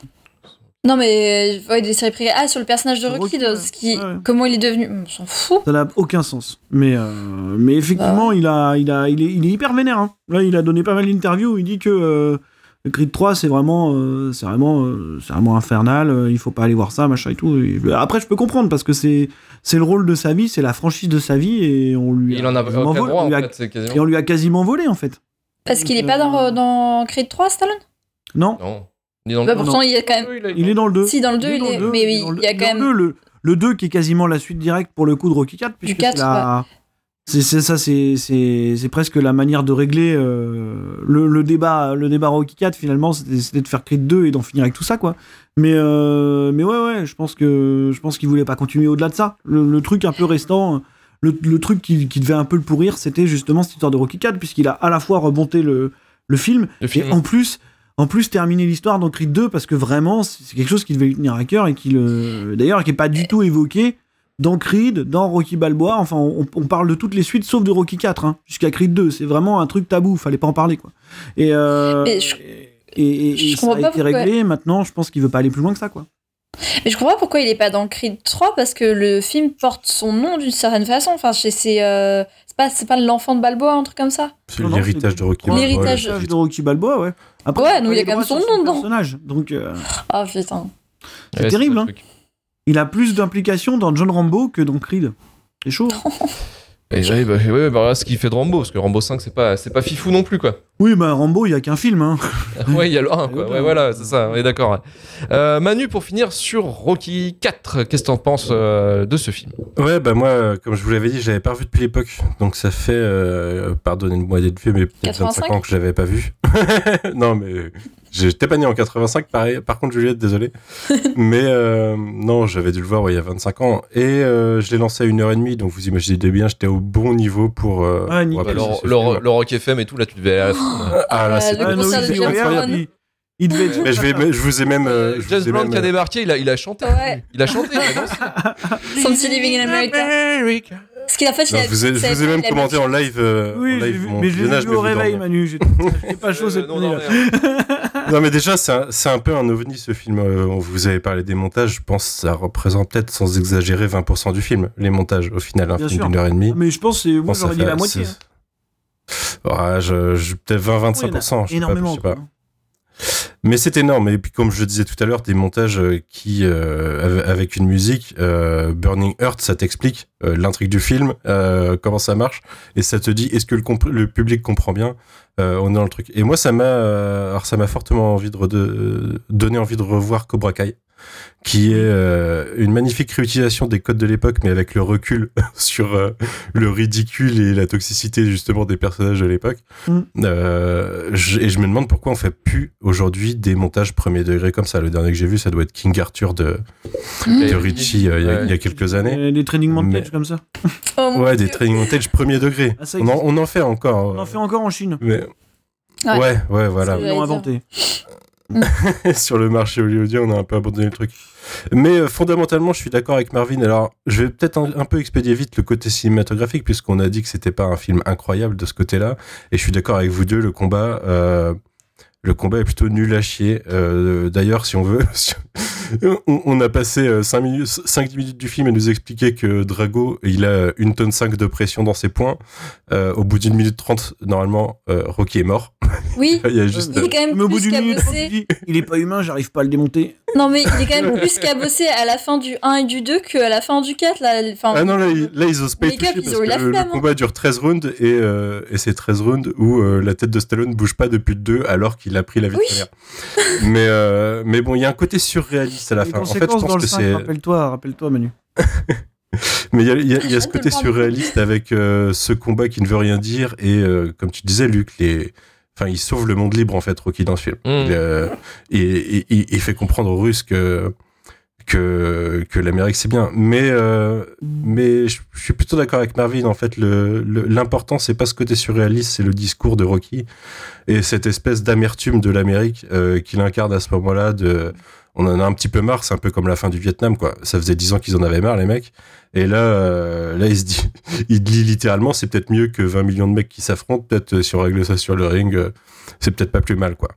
Non, mais euh, ouais, des séries privées. Ah, sur le personnage de Rocky, ce qui... Ouais. comment il est devenu. On s'en fout. Ça n'a aucun sens. Mais, euh, mais effectivement, il, a, il, a, il, est, il est hyper vénère. hein. Là, il a donné pas mal d'interviews où il dit que euh, Creed 3, c'est vraiment, euh, c'est vraiment, euh, c'est vraiment infernal. euh, il faut pas aller voir ça, machin et tout. Et, euh, après, je peux comprendre parce que c'est, c'est le rôle de sa vie, c'est la franchise de sa vie et on lui Il en a quasiment aucun volé, droit, en lui a- fait, quasiment- et on lui a quasiment volé en fait. Parce qu'il est Donc, pas dans, dans Creed 3, Stallone? Non, Non. Il est dans le Bah, temps. pourtant, il y a quand même. il est dans le 2. Si, dans le 2, il, dans le est. deux, Mais oui, il y a quand même. le, le 2 qui est quasiment la suite directe pour le coup de Rocky 4 puisque c'est la- c'est c'est ça c'est presque la manière de régler euh, le, le débat le débat Rocky 4 finalement c'était de faire Creed 2 et d'en finir avec tout ça quoi mais euh, mais ouais ouais je pense que je pense qu'il voulait pas continuer au-delà de ça le, le truc un peu restant le, le truc qui, qui devait un peu le pourrir c'était justement cette histoire de Rocky 4 puisqu'il a à la fois remonté le le film Le film. et en plus en plus terminer l'histoire dans Creed 2 parce que vraiment c'est quelque chose qui devait lui tenir à cœur et qui le d'ailleurs qui est pas du tout évoqué dans Creed, dans Rocky Balboa, enfin on, on parle de toutes les suites sauf de Rocky 4 hein, jusqu'à Creed 2, c'est vraiment un truc tabou, fallait pas en parler quoi. Et euh, je- et, et- et ça a été réglé, maintenant je pense qu'il veut pas aller plus loin que ça quoi. Mais je comprends pas pourquoi il est pas dans Creed 3 parce que le film porte son nom d'une certaine façon. Enfin, c'est c'est euh, c'est pas c'est pas l'enfant de Balboa, un truc comme ça. C'est l'héritage de Rocky. Ouais, L'héritage. de Rocky Balboa, ouais. Après, Ouais, nous, il y a quand même son nom dedans. personnage, donc euh, Ah putain. c'est Ouais, terrible le hein. Il a plus d'implication dans John Rambo que dans Creed. C'est chaud. Et ouais, bah, ouais, bah, voilà ce qu'il fait de Rambo, parce que Rambo 5, c'est pas, c'est pas fifou non plus, quoi. oui, bah Rambo, il y a qu'un film hein. ouais, il y a le 1, quoi. Ouais, voilà, c'est ça, on est d'accord. ouais. Euh, Manu, pour finir sur Rocky 4, qu'est-ce que t'en penses euh, de ce film? Ouais, bah moi, comme je vous l'avais dit, j'avais pas revu depuis l'époque. Donc ça fait, euh, pardonnez-moi d'être vieux, mais peut-être 25 85? ans que je l'avais pas vu. non, mais j'étais pas né en 85, pareil. Par contre, Juliette, désolé. mais euh, non, j'avais dû le voir ouais, il y a 25 ans. Et euh, je l'ai lancé à 1h30, donc vous imaginez bien, j'étais au bon niveau pour. euh, Ouais, pour. Bah, le, ce le- film. le Rock FM et tout, là, tu devais aller à la fin. là. Ah là, Euh, c'est le pas Ah, non, concert il, de il- James incroyable, il- devait être Mais je, vais, mais je vous ai même. euh, je James vous ai Brown même, qui a euh, débarqué, il a, il a chanté. Ouais. Il a chanté, a dansé. Something Living in America. Parce qu'en fait, il non, a- je vous ai, je vous ai même a- commenté en live. euh, Oui, en live mon mais je l'ai vu au mais réveil. Manu. J'étais pas chaud Euh, cette non, année non. Non mais déjà c'est un, un peu un ovni ce film. Euh, vous avez parlé des montages, je pense que ça représente peut-être sans exagérer 20% du film, les montages au final, un Bien film d'une heure et demie. Mais je pense que c'est- moi j'aurais dit la moitié. hein. Ouais, je, je- peut-être 20-25%, Oui, je sais pas, énormément. je sais pas. Mais c'est énorme. Et puis, comme je le disais tout à l'heure, des montages euh, qui, euh, av- avec une musique, euh, Burning Earth, ça t'explique euh, l'intrigue du film, comment ça marche, et ça te dit est-ce que le public comprend bien euh, On est dans le truc. Et moi, ça m'a, euh, alors ça m'a fortement envie de, de- donné envie de revoir Cobra Kai, qui est euh, une magnifique réutilisation des codes de l'époque, mais avec le recul sur euh, le ridicule et la toxicité justement des personnages de l'époque. Mm. Euh, et je me demande pourquoi on fait plus aujourd'hui des montages premier degré comme ça. Le dernier que j'ai vu, ça doit être King Arthur de, de Ritchie euh, il y a- il y, a quelques années. Des training montage Mais- comme ça. Oh, Ouais, Dieu. des training montage premier degré. Ah, on, en, existe. on en fait encore. On en fait encore en Chine. Mais... Ouais. Ouais, ouais, voilà. Ils l'ont inventé. sur le marché hollywoodien, on a un peu abandonné le truc. Mais euh, fondamentalement, je suis d'accord avec Marvin. Alors, je vais peut-être un, peu expédier vite le côté cinématographique, puisqu'on a dit que c'était pas un film incroyable de ce côté-là. Et je suis d'accord avec vous deux, le combat, euh, le combat est plutôt nul à chier. Euh, D'ailleurs, si on veut, si- on, on a passé 5 minutes, 5 minutes du film à nous expliquer que Drago, il a une tonne 5 de pression dans ses poings. Euh, au bout d'une minute 30, normalement, euh, Rocky est mort. Oui. il y a juste. Il est quand même Mais au bout plus il est pas humain, j'arrive pas à le démonter. Non, mais il est quand même plus cabossé à la fin du 1 et du 2 qu'à la fin du 4. Là. Enfin, Ah non, là, ils- là ils osent pas y toucher parce que le, hein. combat dure 13 rounds et, euh, et c'est 13 rounds où euh, la tête de Stallone bouge pas depuis le 2 alors qu'il a pris la vie Oui. de mais, euh, mais bon, il y a un côté surréaliste à la Les fin. En fait, je dans pense le que 5, c'est. rappelle-toi, rappelle-toi, Manu. Mais il y a, y a- y a ce côté surréaliste avec euh, ce combat qui ne veut rien dire et euh, comme tu disais, Luc, les. Enfin, il sauve le monde libre en fait, Rocky dans ce film. Mm. Il, euh, et, et- fait comprendre aux Russes que que, que l'Amérique c'est bien. Mais euh, mais je, je suis plutôt d'accord avec Marvin. En fait, le le- l'important c'est pas ce côté surréaliste, c'est le discours de Rocky et cette espèce d'amertume de l'Amérique euh, qu'il incarne à ce moment-là. De on en a un petit peu marre, c'est un peu comme la fin du Vietnam, quoi. Ça faisait dix ans qu'ils en avaient marre, les mecs. Et là, euh, là, il se dit, il dit littéralement, c'est peut-être mieux que 20 millions de mecs qui s'affrontent. Peut-être euh, si on règle ça sur le ring, euh, c'est peut-être pas plus mal, quoi.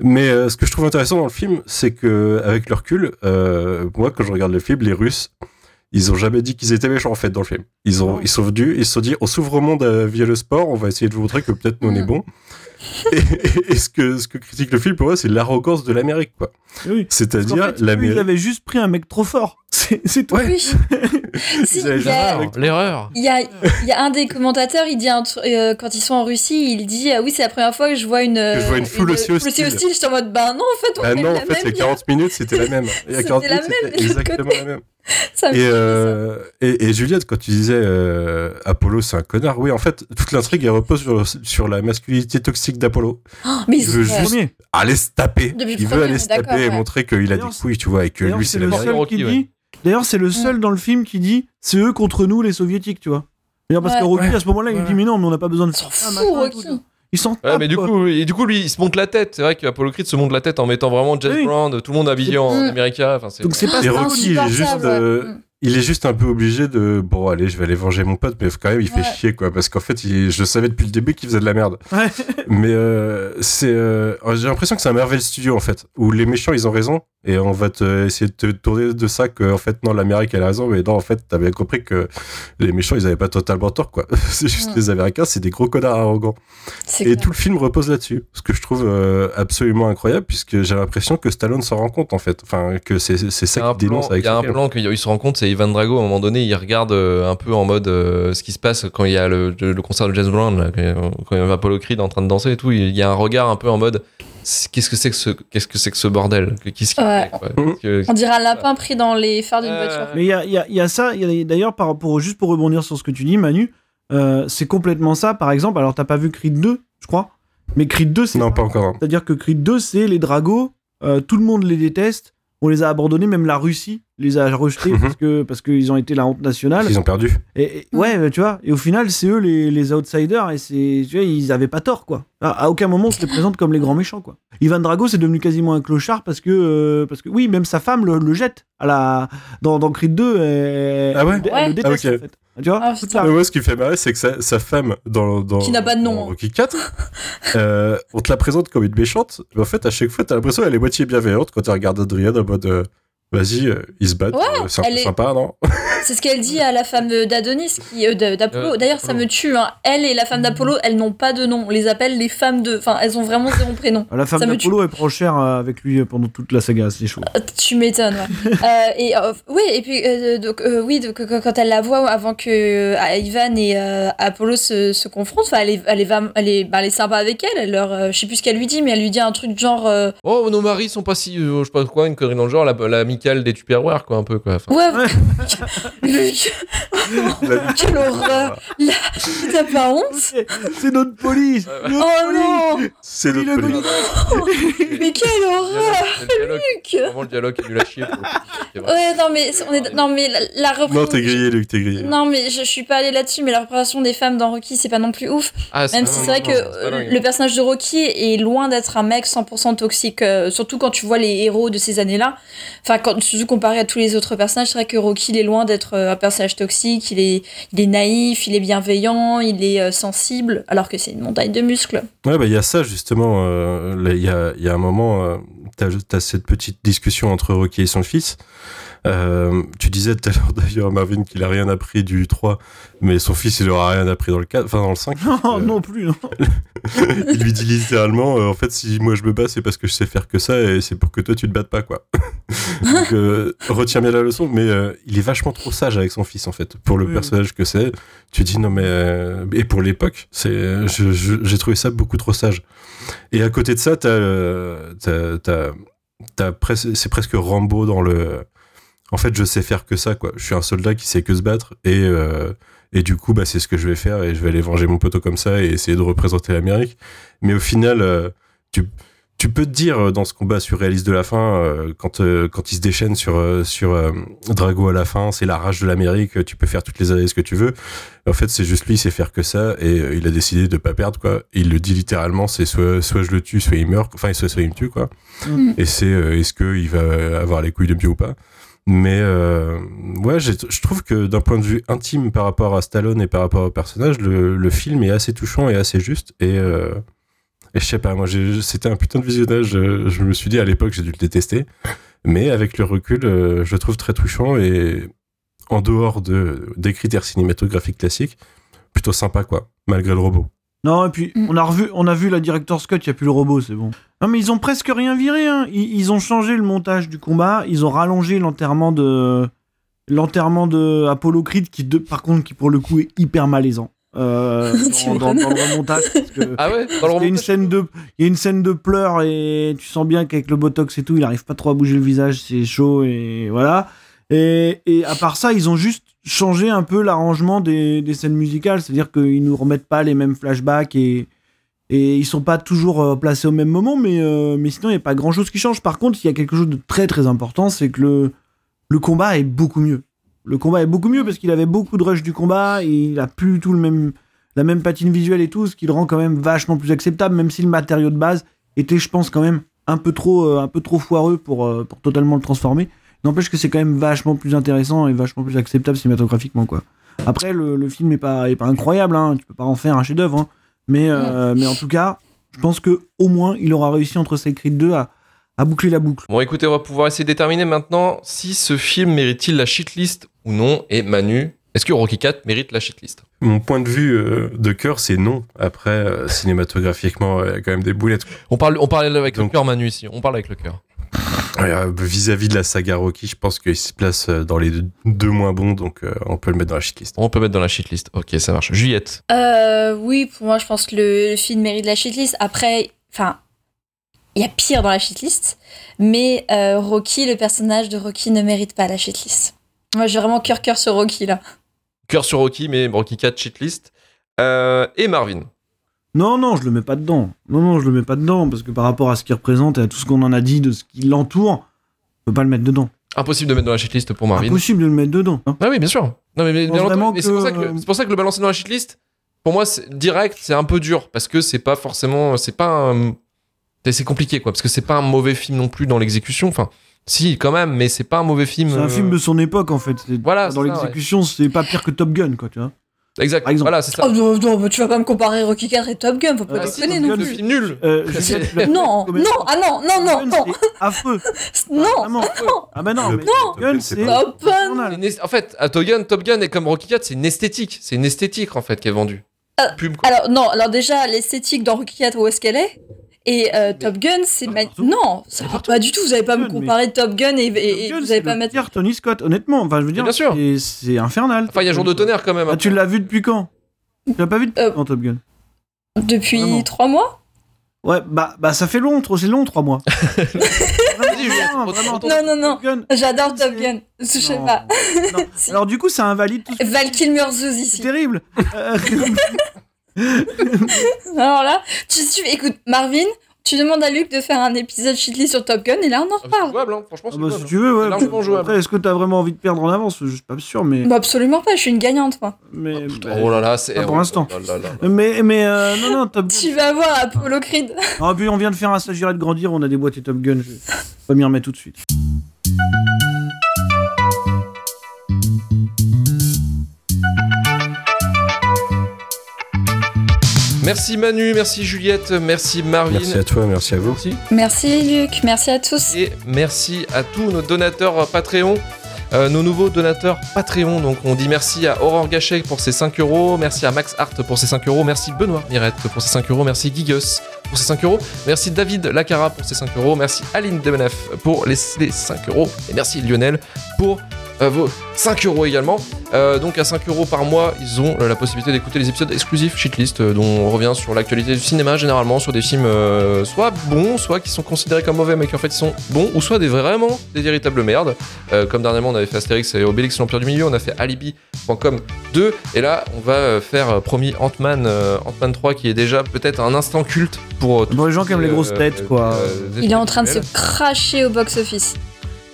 Mais euh, ce que je trouve intéressant dans le film, c'est que avec le recul, moi, quand je regarde le film, les Russes, ils ont jamais dit qu'ils étaient méchants en fait dans le film. Ils ont, ils sont venus, ils se sont dit, on s'ouvre au monde via le sport, on va essayer de vous montrer que peut-être nous on est Mm. Et, et- et ce que ce que critique le film pour moi, c'est l'arrogance de l'Amérique, quoi. Oui. C'est-à-dire fait, eux, ils l'Amérique. avaient juste pris un mec trop fort. C'est tout. Ouais. Oui. si, L'erreur. Il y a, il y a un des commentateurs, il dit un euh, quand ils sont en Russie, il dit ah oui c'est la première fois que je vois une, je vois une foule aussi hostile. J'étais en mode bah non en fait on Bah fait non, la en fait, il y a- 40 minutes, c'était la même. Il y a C'était 40 la minutes, c'était exactement la même. Ça Et, euh, et, et Juliette, quand tu disais euh, Apollo, c'est un connard, oui, en fait, toute l'intrigue, elle repose sur, sur la masculinité toxique d'Apollo. Mais il veut juste Premier. aller se taper. Depuis il veut aller on se taper et montrer qu'il a des couilles, tu vois, et que lui, c'est le seul Rocky, qui ouais. D'ailleurs, c'est le seul dans le film qui dit c'est eux contre nous, les soviétiques, tu vois. D'ailleurs, parce Ouais. que Rocky, Ouais. à ce moment-là, il dit mais non, mais on n'a pas besoin de faire ça, Ils s'en Ouais, mais du quoi. coup, et du coup, lui, il se monte la tête. C'est vrai qu'Apollo Creed se monte la tête en mettant vraiment Jazz Oui. Brand, tout le monde habillé en Mm. America. Enfin, c'est Donc c'est pas Et Rocky, il est juste, euh, il est juste un peu obligé de bon allez je vais aller venger mon pote mais quand même il fait chier quoi parce qu'en fait il- je savais depuis le début qu'il faisait de la merde Ouais. mais euh, c'est euh, j'ai l'impression que c'est un Marvel Studio en fait où les méchants ils ont raison et on va te essayer de te tourner de ça que en fait non l'Amérique elle a raison. Mais non en fait t'as bien compris que les méchants ils avaient pas totalement tort quoi. C'est juste Ouais. les Américains c'est des gros connards arrogants. Et clair. tout le film repose là-dessus ce que je trouve euh, absolument incroyable puisque j'ai l'impression que Stallone s'en rend compte en fait. Enfin que c'est ça qu'il dénonce avec il y a un plan qu'il se rend compte, c'est Ivan Drago, à un moment donné, il regarde euh, un peu en mode euh, ce qui se passe quand il y a le, le concert de James Brown, là, quand quand il y a Apollo Creed en train de danser et tout, il y a un regard un peu en mode qu'est-ce que c'est que ce, qu'est-ce que c'est que ce bordel? Qu'est-ce Ouais. que- On dirait un lapin pris dans les phares d'une Euh, voiture. Mais il y a, y a- y a ça, il y a- d'ailleurs, par rapport, au- juste pour rebondir sur ce que tu dis, Manu, euh, c'est complètement ça, par exemple. Alors, t'as pas vu Creed 2, je crois, mais Creed 2, c'est. non pas encore C'est-à-dire que Creed 2, c'est les dragos, euh, tout le monde les déteste, on les a abandonnés, même la Russie les a rejetés Mhm. parce que parce qu'ils ont été la honte nationale. ils ont perdu Et, et- ouais, tu vois, et au final, c'est eux les, les outsiders, et c'est, tu vois, ils avaient pas tort, quoi. À, à aucun moment, on se les présente comme les grands méchants, quoi. Ivan Drago, c'est devenu quasiment un clochard parce que, euh, parce que, oui, même sa femme le, le jette à la, dans, dans Creed 2, elle, Ah ouais elle le Ouais. déteste, Ah, ok. en fait. Tu vois Ah, la- Mais moi, ce qui me fait marrer, c'est que sa, sa femme, dans, dans, Qui n'a pas de nom. dans Rocky 4, euh, on te la présente comme une méchante, mais en fait, à chaque fois, t'as l'impression qu'elle est moitié bienveillante quand tu regardes Adrien en mode euh, vas-y, euh, ils se battent, Ouais, euh, c'est un peu est- sympa, non? C'est ce qu'elle dit à la femme d'Adonis, qui euh, d'Apollo. D'ailleurs, ça Apollo. me tue. hein. Elle et la femme d'Apollo, elles n'ont pas de nom. On les appelle les femmes de. Enfin, elles ont vraiment zéro prénom. La femme d'Apollo, elle prend cher euh, avec lui pendant toute la saga, c'est chaud. Euh, Tu m'étonnes, ouais. Euh, et euh, oui, et puis euh, donc euh, oui, donc, quand elle la voit avant que euh, Ivan et euh, Apollo se, se confrontent, enfin, elle est, elle est, elle est, bah, elle est sympa avec elle. elle leur, euh, je sais plus ce qu'elle lui dit, mais elle lui dit un truc genre, euh, Oh, nos maris sont pas si. euh, je sais pas quoi, une connerie dans le genre, la, la amicale des Tupperware, quoi, un peu, quoi. Enfin, ouais, Ouais. Luc, La- quelle horreur, là, t'as pas honte C'est notre police notre Oh police non, C'est notre le police. mais quelle horreur, Luc. vraiment le dialogue est nul à chier. Pour. Ouais, non mais on est, non mais la, la Non, représentation. t'es grillé, Luc, t'es grillé. Non mais je, je suis pas allée là-dessus, mais la représentation des femmes dans Rocky, c'est pas non plus ouf. Ah, Même non, si non, c'est vrai non, que euh, le personnage de Rocky est loin d'être un mec 100% toxique, euh, surtout quand tu vois les héros de ces années-là. Enfin, quand, surtout comparé à tous les autres personnages, c'est vrai que Rocky il est loin d'être euh, un personnage toxique, il est, naïf, il est bienveillant, il est euh, sensible, alors que c'est une montagne de muscles. Ouais, bah, il y a ça, justement. euh, Il y, a, un moment, euh, t'as as cette petite discussion entre Rocky et son fils. Euh, tu disais tout à l'heure d'ailleurs, Marvin, qu'il a rien appris du 3, mais son fils, il aura rien appris dans le 4, enfin dans le 5. Non, Euh, non plus, non. il lui dit littéralement, euh, en fait, si moi je me bats, c'est parce que je sais faire que ça et c'est pour que toi tu te battes pas, quoi. Donc, retiens bien la leçon, mais il est vachement trop sage avec son fils, en fait, pour le Oui. personnage que c'est. Tu dis, non, mais. et pour l'époque, c'est, j'ai trouvé ça beaucoup trop sage. Et à côté de ça, t'as, t'as, t'as, t'as pres- c'est presque Rambo dans le. En fait, je sais faire que ça, quoi. Je suis un soldat qui sait que se battre et. euh, et du coup, bah, c'est ce que je vais faire et je vais aller venger mon poteau comme ça et essayer de représenter l'Amérique. Mais au final, euh, tu, tu peux te dire euh, dans ce combat surréaliste de la fin, euh, quand, quand il se déchaîne sur, sur Drago à la fin, c'est la rage de l'Amérique, tu peux faire toutes les analyses que tu veux. En fait, c'est juste lui, il sait faire que ça et il a décidé de pas perdre, quoi. Et il le dit littéralement, c'est soit, soit je le tue, soit il meurt, enfin, soit, soit il me tue, quoi. Mm. Et c'est est-ce qu'il va avoir les couilles de mieux ou pas? Mais euh, ouais, je trouve que d'un point de vue intime par rapport à Stallone et par rapport au personnage, le, film est assez touchant et assez juste. Et, euh, je sais pas, moi, c'était un putain de visionnage. euh, Je me suis dit à l'époque, j'ai dû le détester. Mais avec le recul, je le trouve très touchant et en dehors de, des critères cinématographiques classiques, plutôt sympa, quoi, malgré le robot. Non, et puis, Mm. on, a revu, on a vu la Director's Cut, il n'y a plus le robot, c'est bon. Non, mais ils ont presque rien viré. Hein. Ils, ils ont changé le montage du combat, ils ont rallongé l'enterrement de. L'enterrement de Apollo Creed, qui, de, par contre, qui pour le coup est hyper malaisant. Euh, dans, dans- m'étonnes. dans le remontage. Parce que, Ah ouais Dans le il y a une scène de il y a une scène de pleurs et tu sens bien qu'avec le botox et tout il arrive pas trop à bouger le visage c'est chaud et voilà et, et à part ça ils ont juste changé un peu l'arrangement des, scènes musicales. C'est à dire qu'ils nous remettent pas les mêmes flashbacks et et ils sont pas toujours euh, placés au même moment mais euh, sinon il y a pas grand chose qui change. Par contre il y a quelque chose de très très important c'est que le combat est beaucoup mieux. Le combat est beaucoup mieux parce qu'il avait beaucoup de rush du combat il a plus du tout le même la même patine visuelle et tout, ce qui le rend quand même vachement plus acceptable, même si le matériau de base était, je pense, quand même un peu trop, euh, un peu trop foireux pour totalement le transformer. N'empêche que c'est quand même vachement plus intéressant et vachement plus acceptable cinématographiquement, quoi. Après, le, le film est pas, est pas incroyable, hein, tu peux pas en faire un chef-d'œuvre, hein, mais, euh, mais en tout cas, je pense que au moins il aura réussi entre Sacred Creed 2 à, à boucler la boucle. Bon, écoutez, on va pouvoir essayer de déterminer maintenant si ce film mérite-t-il la shitlist ou non. Et Manu, est-ce que Rocky 4 mérite la shitlist? Mon point de vue euh, de cœur, c'est non. Après, euh, cinématographiquement, il y a quand même des boulettes. on parle, on parle avec le cœur, Manu, ici. On parle avec le cœur. Euh, Vis-à-vis de la saga Rocky, je pense qu'il se place euh, dans les deux, deux moins bons, donc euh, on peut le mettre dans la shitlist. On peut mettre dans la shitlist. Ok, ça marche. Juliette. Euh, oui, pour moi, je pense que le, le film mérite la shitlist. Après, enfin, il y a pire dans la shitlist, mais euh, Rocky, le personnage de Rocky, ne mérite pas la shitlist. Moi, j'ai vraiment cœur cœur sur Rocky là. Cœur sur Rocky, mais Rocky 4 shitlist. Euh, et Marvin. Non, non, je le mets pas dedans. Non, non, je le mets pas dedans, parce que par rapport à ce qu'il représente et à tout ce qu'on en a dit de ce qui l'entoure, je peux pas le mettre dedans. Impossible de mettre dans la shitlist pour Marvin. Impossible de le mettre dedans. hein. Ah oui, bien sûr. Non, mais, mais c'est pour, ça que- c'est pour ça que le balancer dans la shitlist, pour moi, direct, c'est un peu dur. Parce que c'est pas forcément. C'est pas c'est- compliqué, quoi. Parce que c'est pas un mauvais film non plus dans l'exécution. Enfin, si, quand même, mais c'est pas un mauvais film. C'est un euh, film de son époque, en fait. Voilà, Dans l'exécution, c'est pas pire que Top Gun, quoi, tu vois. Exact. Par exemple. Voilà, c'est ça. Oh non, non, mais tu vas pas me comparer Rocky 4 et Top Gun, faut pas Ah, si, déconner Top non plus. film nul. Euh, Juliette, Non, non, ah non, non, non, non, affreux. non, Vraiment. Ah bah non, Le- mais Non. Top Gun, c'est... Top Gun. En fait, à Top Gun, Top Gun est comme Rocky 4, c'est une esthétique. C'est une esthétique, en fait, qui est vendue. Euh. Alors non, alors déjà l'esthétique dans Rocky 4 où est-ce qu'elle est? Et euh, Top Gun c'est ma- non, ça va pas du tout. Vous allez pas me Top Gun, comparer Top Gun et, et- et Top Gun, vous c'est allez pas mettre. pire Tony Scott, honnêtement. Enfin, je veux dire, bien sûr. c'est- c'est infernal. Enfin, il y a Jour de tonnerre quand même. Ah, tu l'as vu depuis quand? Tu l'as pas vu depuis Euh, quand, Top Gun? Depuis Vraiment. trois mois? Ouais, bah, bah ça fait long, trop, c'est long, trois mois. Non non non, Gun. j'adore Top C'est- Gun. Je sais Non. pas. Non. Alors du coup, ça invalide tout ce Val Kilmer C'est ici. terrible. Alors là, tu suis. Écoute, Marvin, tu demandes à Luc de faire un épisode shitlist sur Top Gun et là on en Ah, C'est reparle. jouable, hein. franchement, ah c'est bah, jouable. si tu veux, ouais. C'est largement jouable. Après, est-ce que t'as vraiment envie de perdre en avance? Je suis pas sûr, mais. Bah absolument pas. Je suis une gagnante moi. mais bah, Oh là là, c'est. Pas pour oh l'instant. là. Mais, mais euh, non, non, Top Gun. Tu vas voir Apollo Creed. Ah, puis on vient de faire un stagiaire de grandir, on a déboîté Top Gun. Je vais pas m'y remettre tout de suite. Merci Manu, merci Juliette, merci Marvin. Merci à toi, merci à vous. Merci. Merci Luc. Merci à tous. Et merci à tous nos donateurs Patreon. euh, nos nouveaux donateurs Patreon. Donc on dit merci à Aurore Gachet pour ses 5 euros, merci à Max Hart pour ses 5 euros, merci Benoît Mirette pour ses 5 euros, merci Gigus pour ses 5 euros, merci David Lacara pour ses 5 euros, merci Aline Demenef pour les, les 5 euros, et merci Lionel pour euh, vos 5 euros également. Euh, donc à 5 euros par mois, ils ont euh, la possibilité d'écouter les épisodes exclusifs Shitlist, euh, dont on revient sur l'actualité du cinéma généralement, sur des films euh, soit bons, soit qui sont considérés comme mauvais, mais qui en fait ils sont bons, ou soit des vraiment des véritables merdes. Euh, comme dernièrement on avait fait Astérix et Obélix l'Empire du Milieu, on a fait Alibi.com 2, et là on va faire euh, promis Ant-Man euh, Ant-Man 3 qui est déjà peut-être un instant culte pour, euh, Pour les gens qui aiment les grosses têtes, quoi. Il est en train de se cracher au box-office.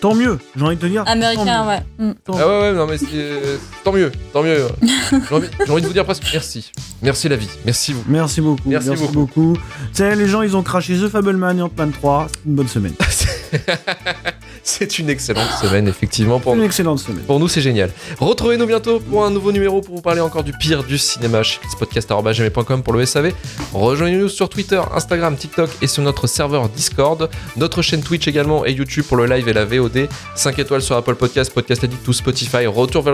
Tant mieux, j'ai envie de te dire. Américain, ouais. Mm. Ah ouais, ouais, non, mais c'est. euh, Tant mieux, tant mieux. J'ai envie, j'ai envie de vous dire presque merci. Merci la vie, merci vous. Merci beaucoup. Merci Merci, beaucoup. beaucoup. Tu sais, les gens, ils ont craché The Fableman et Ant-Man 3. C'est une bonne semaine. C'est une excellente semaine, effectivement, pour Une nous. excellente semaine. Pour nous, c'est génial. Retrouvez-nous bientôt pour un nouveau numéro pour vous parler encore du pire du cinéma chez pour le SAV. Rejoignez-nous sur Twitter, Instagram, TikTok et sur notre serveur Discord. Notre chaîne Twitch également et YouTube pour le live et la VOD. 5 étoiles sur Apple Podcast, Podcast Addict ou Spotify. Retour vers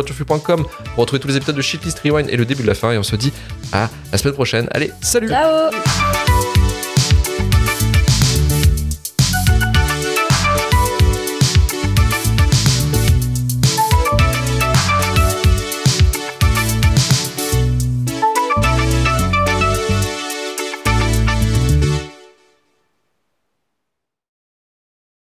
pour retrouver tous les épisodes de Shitlist Rewind et le début de la fin. Et on se dit à la semaine prochaine. Allez, salut Ciao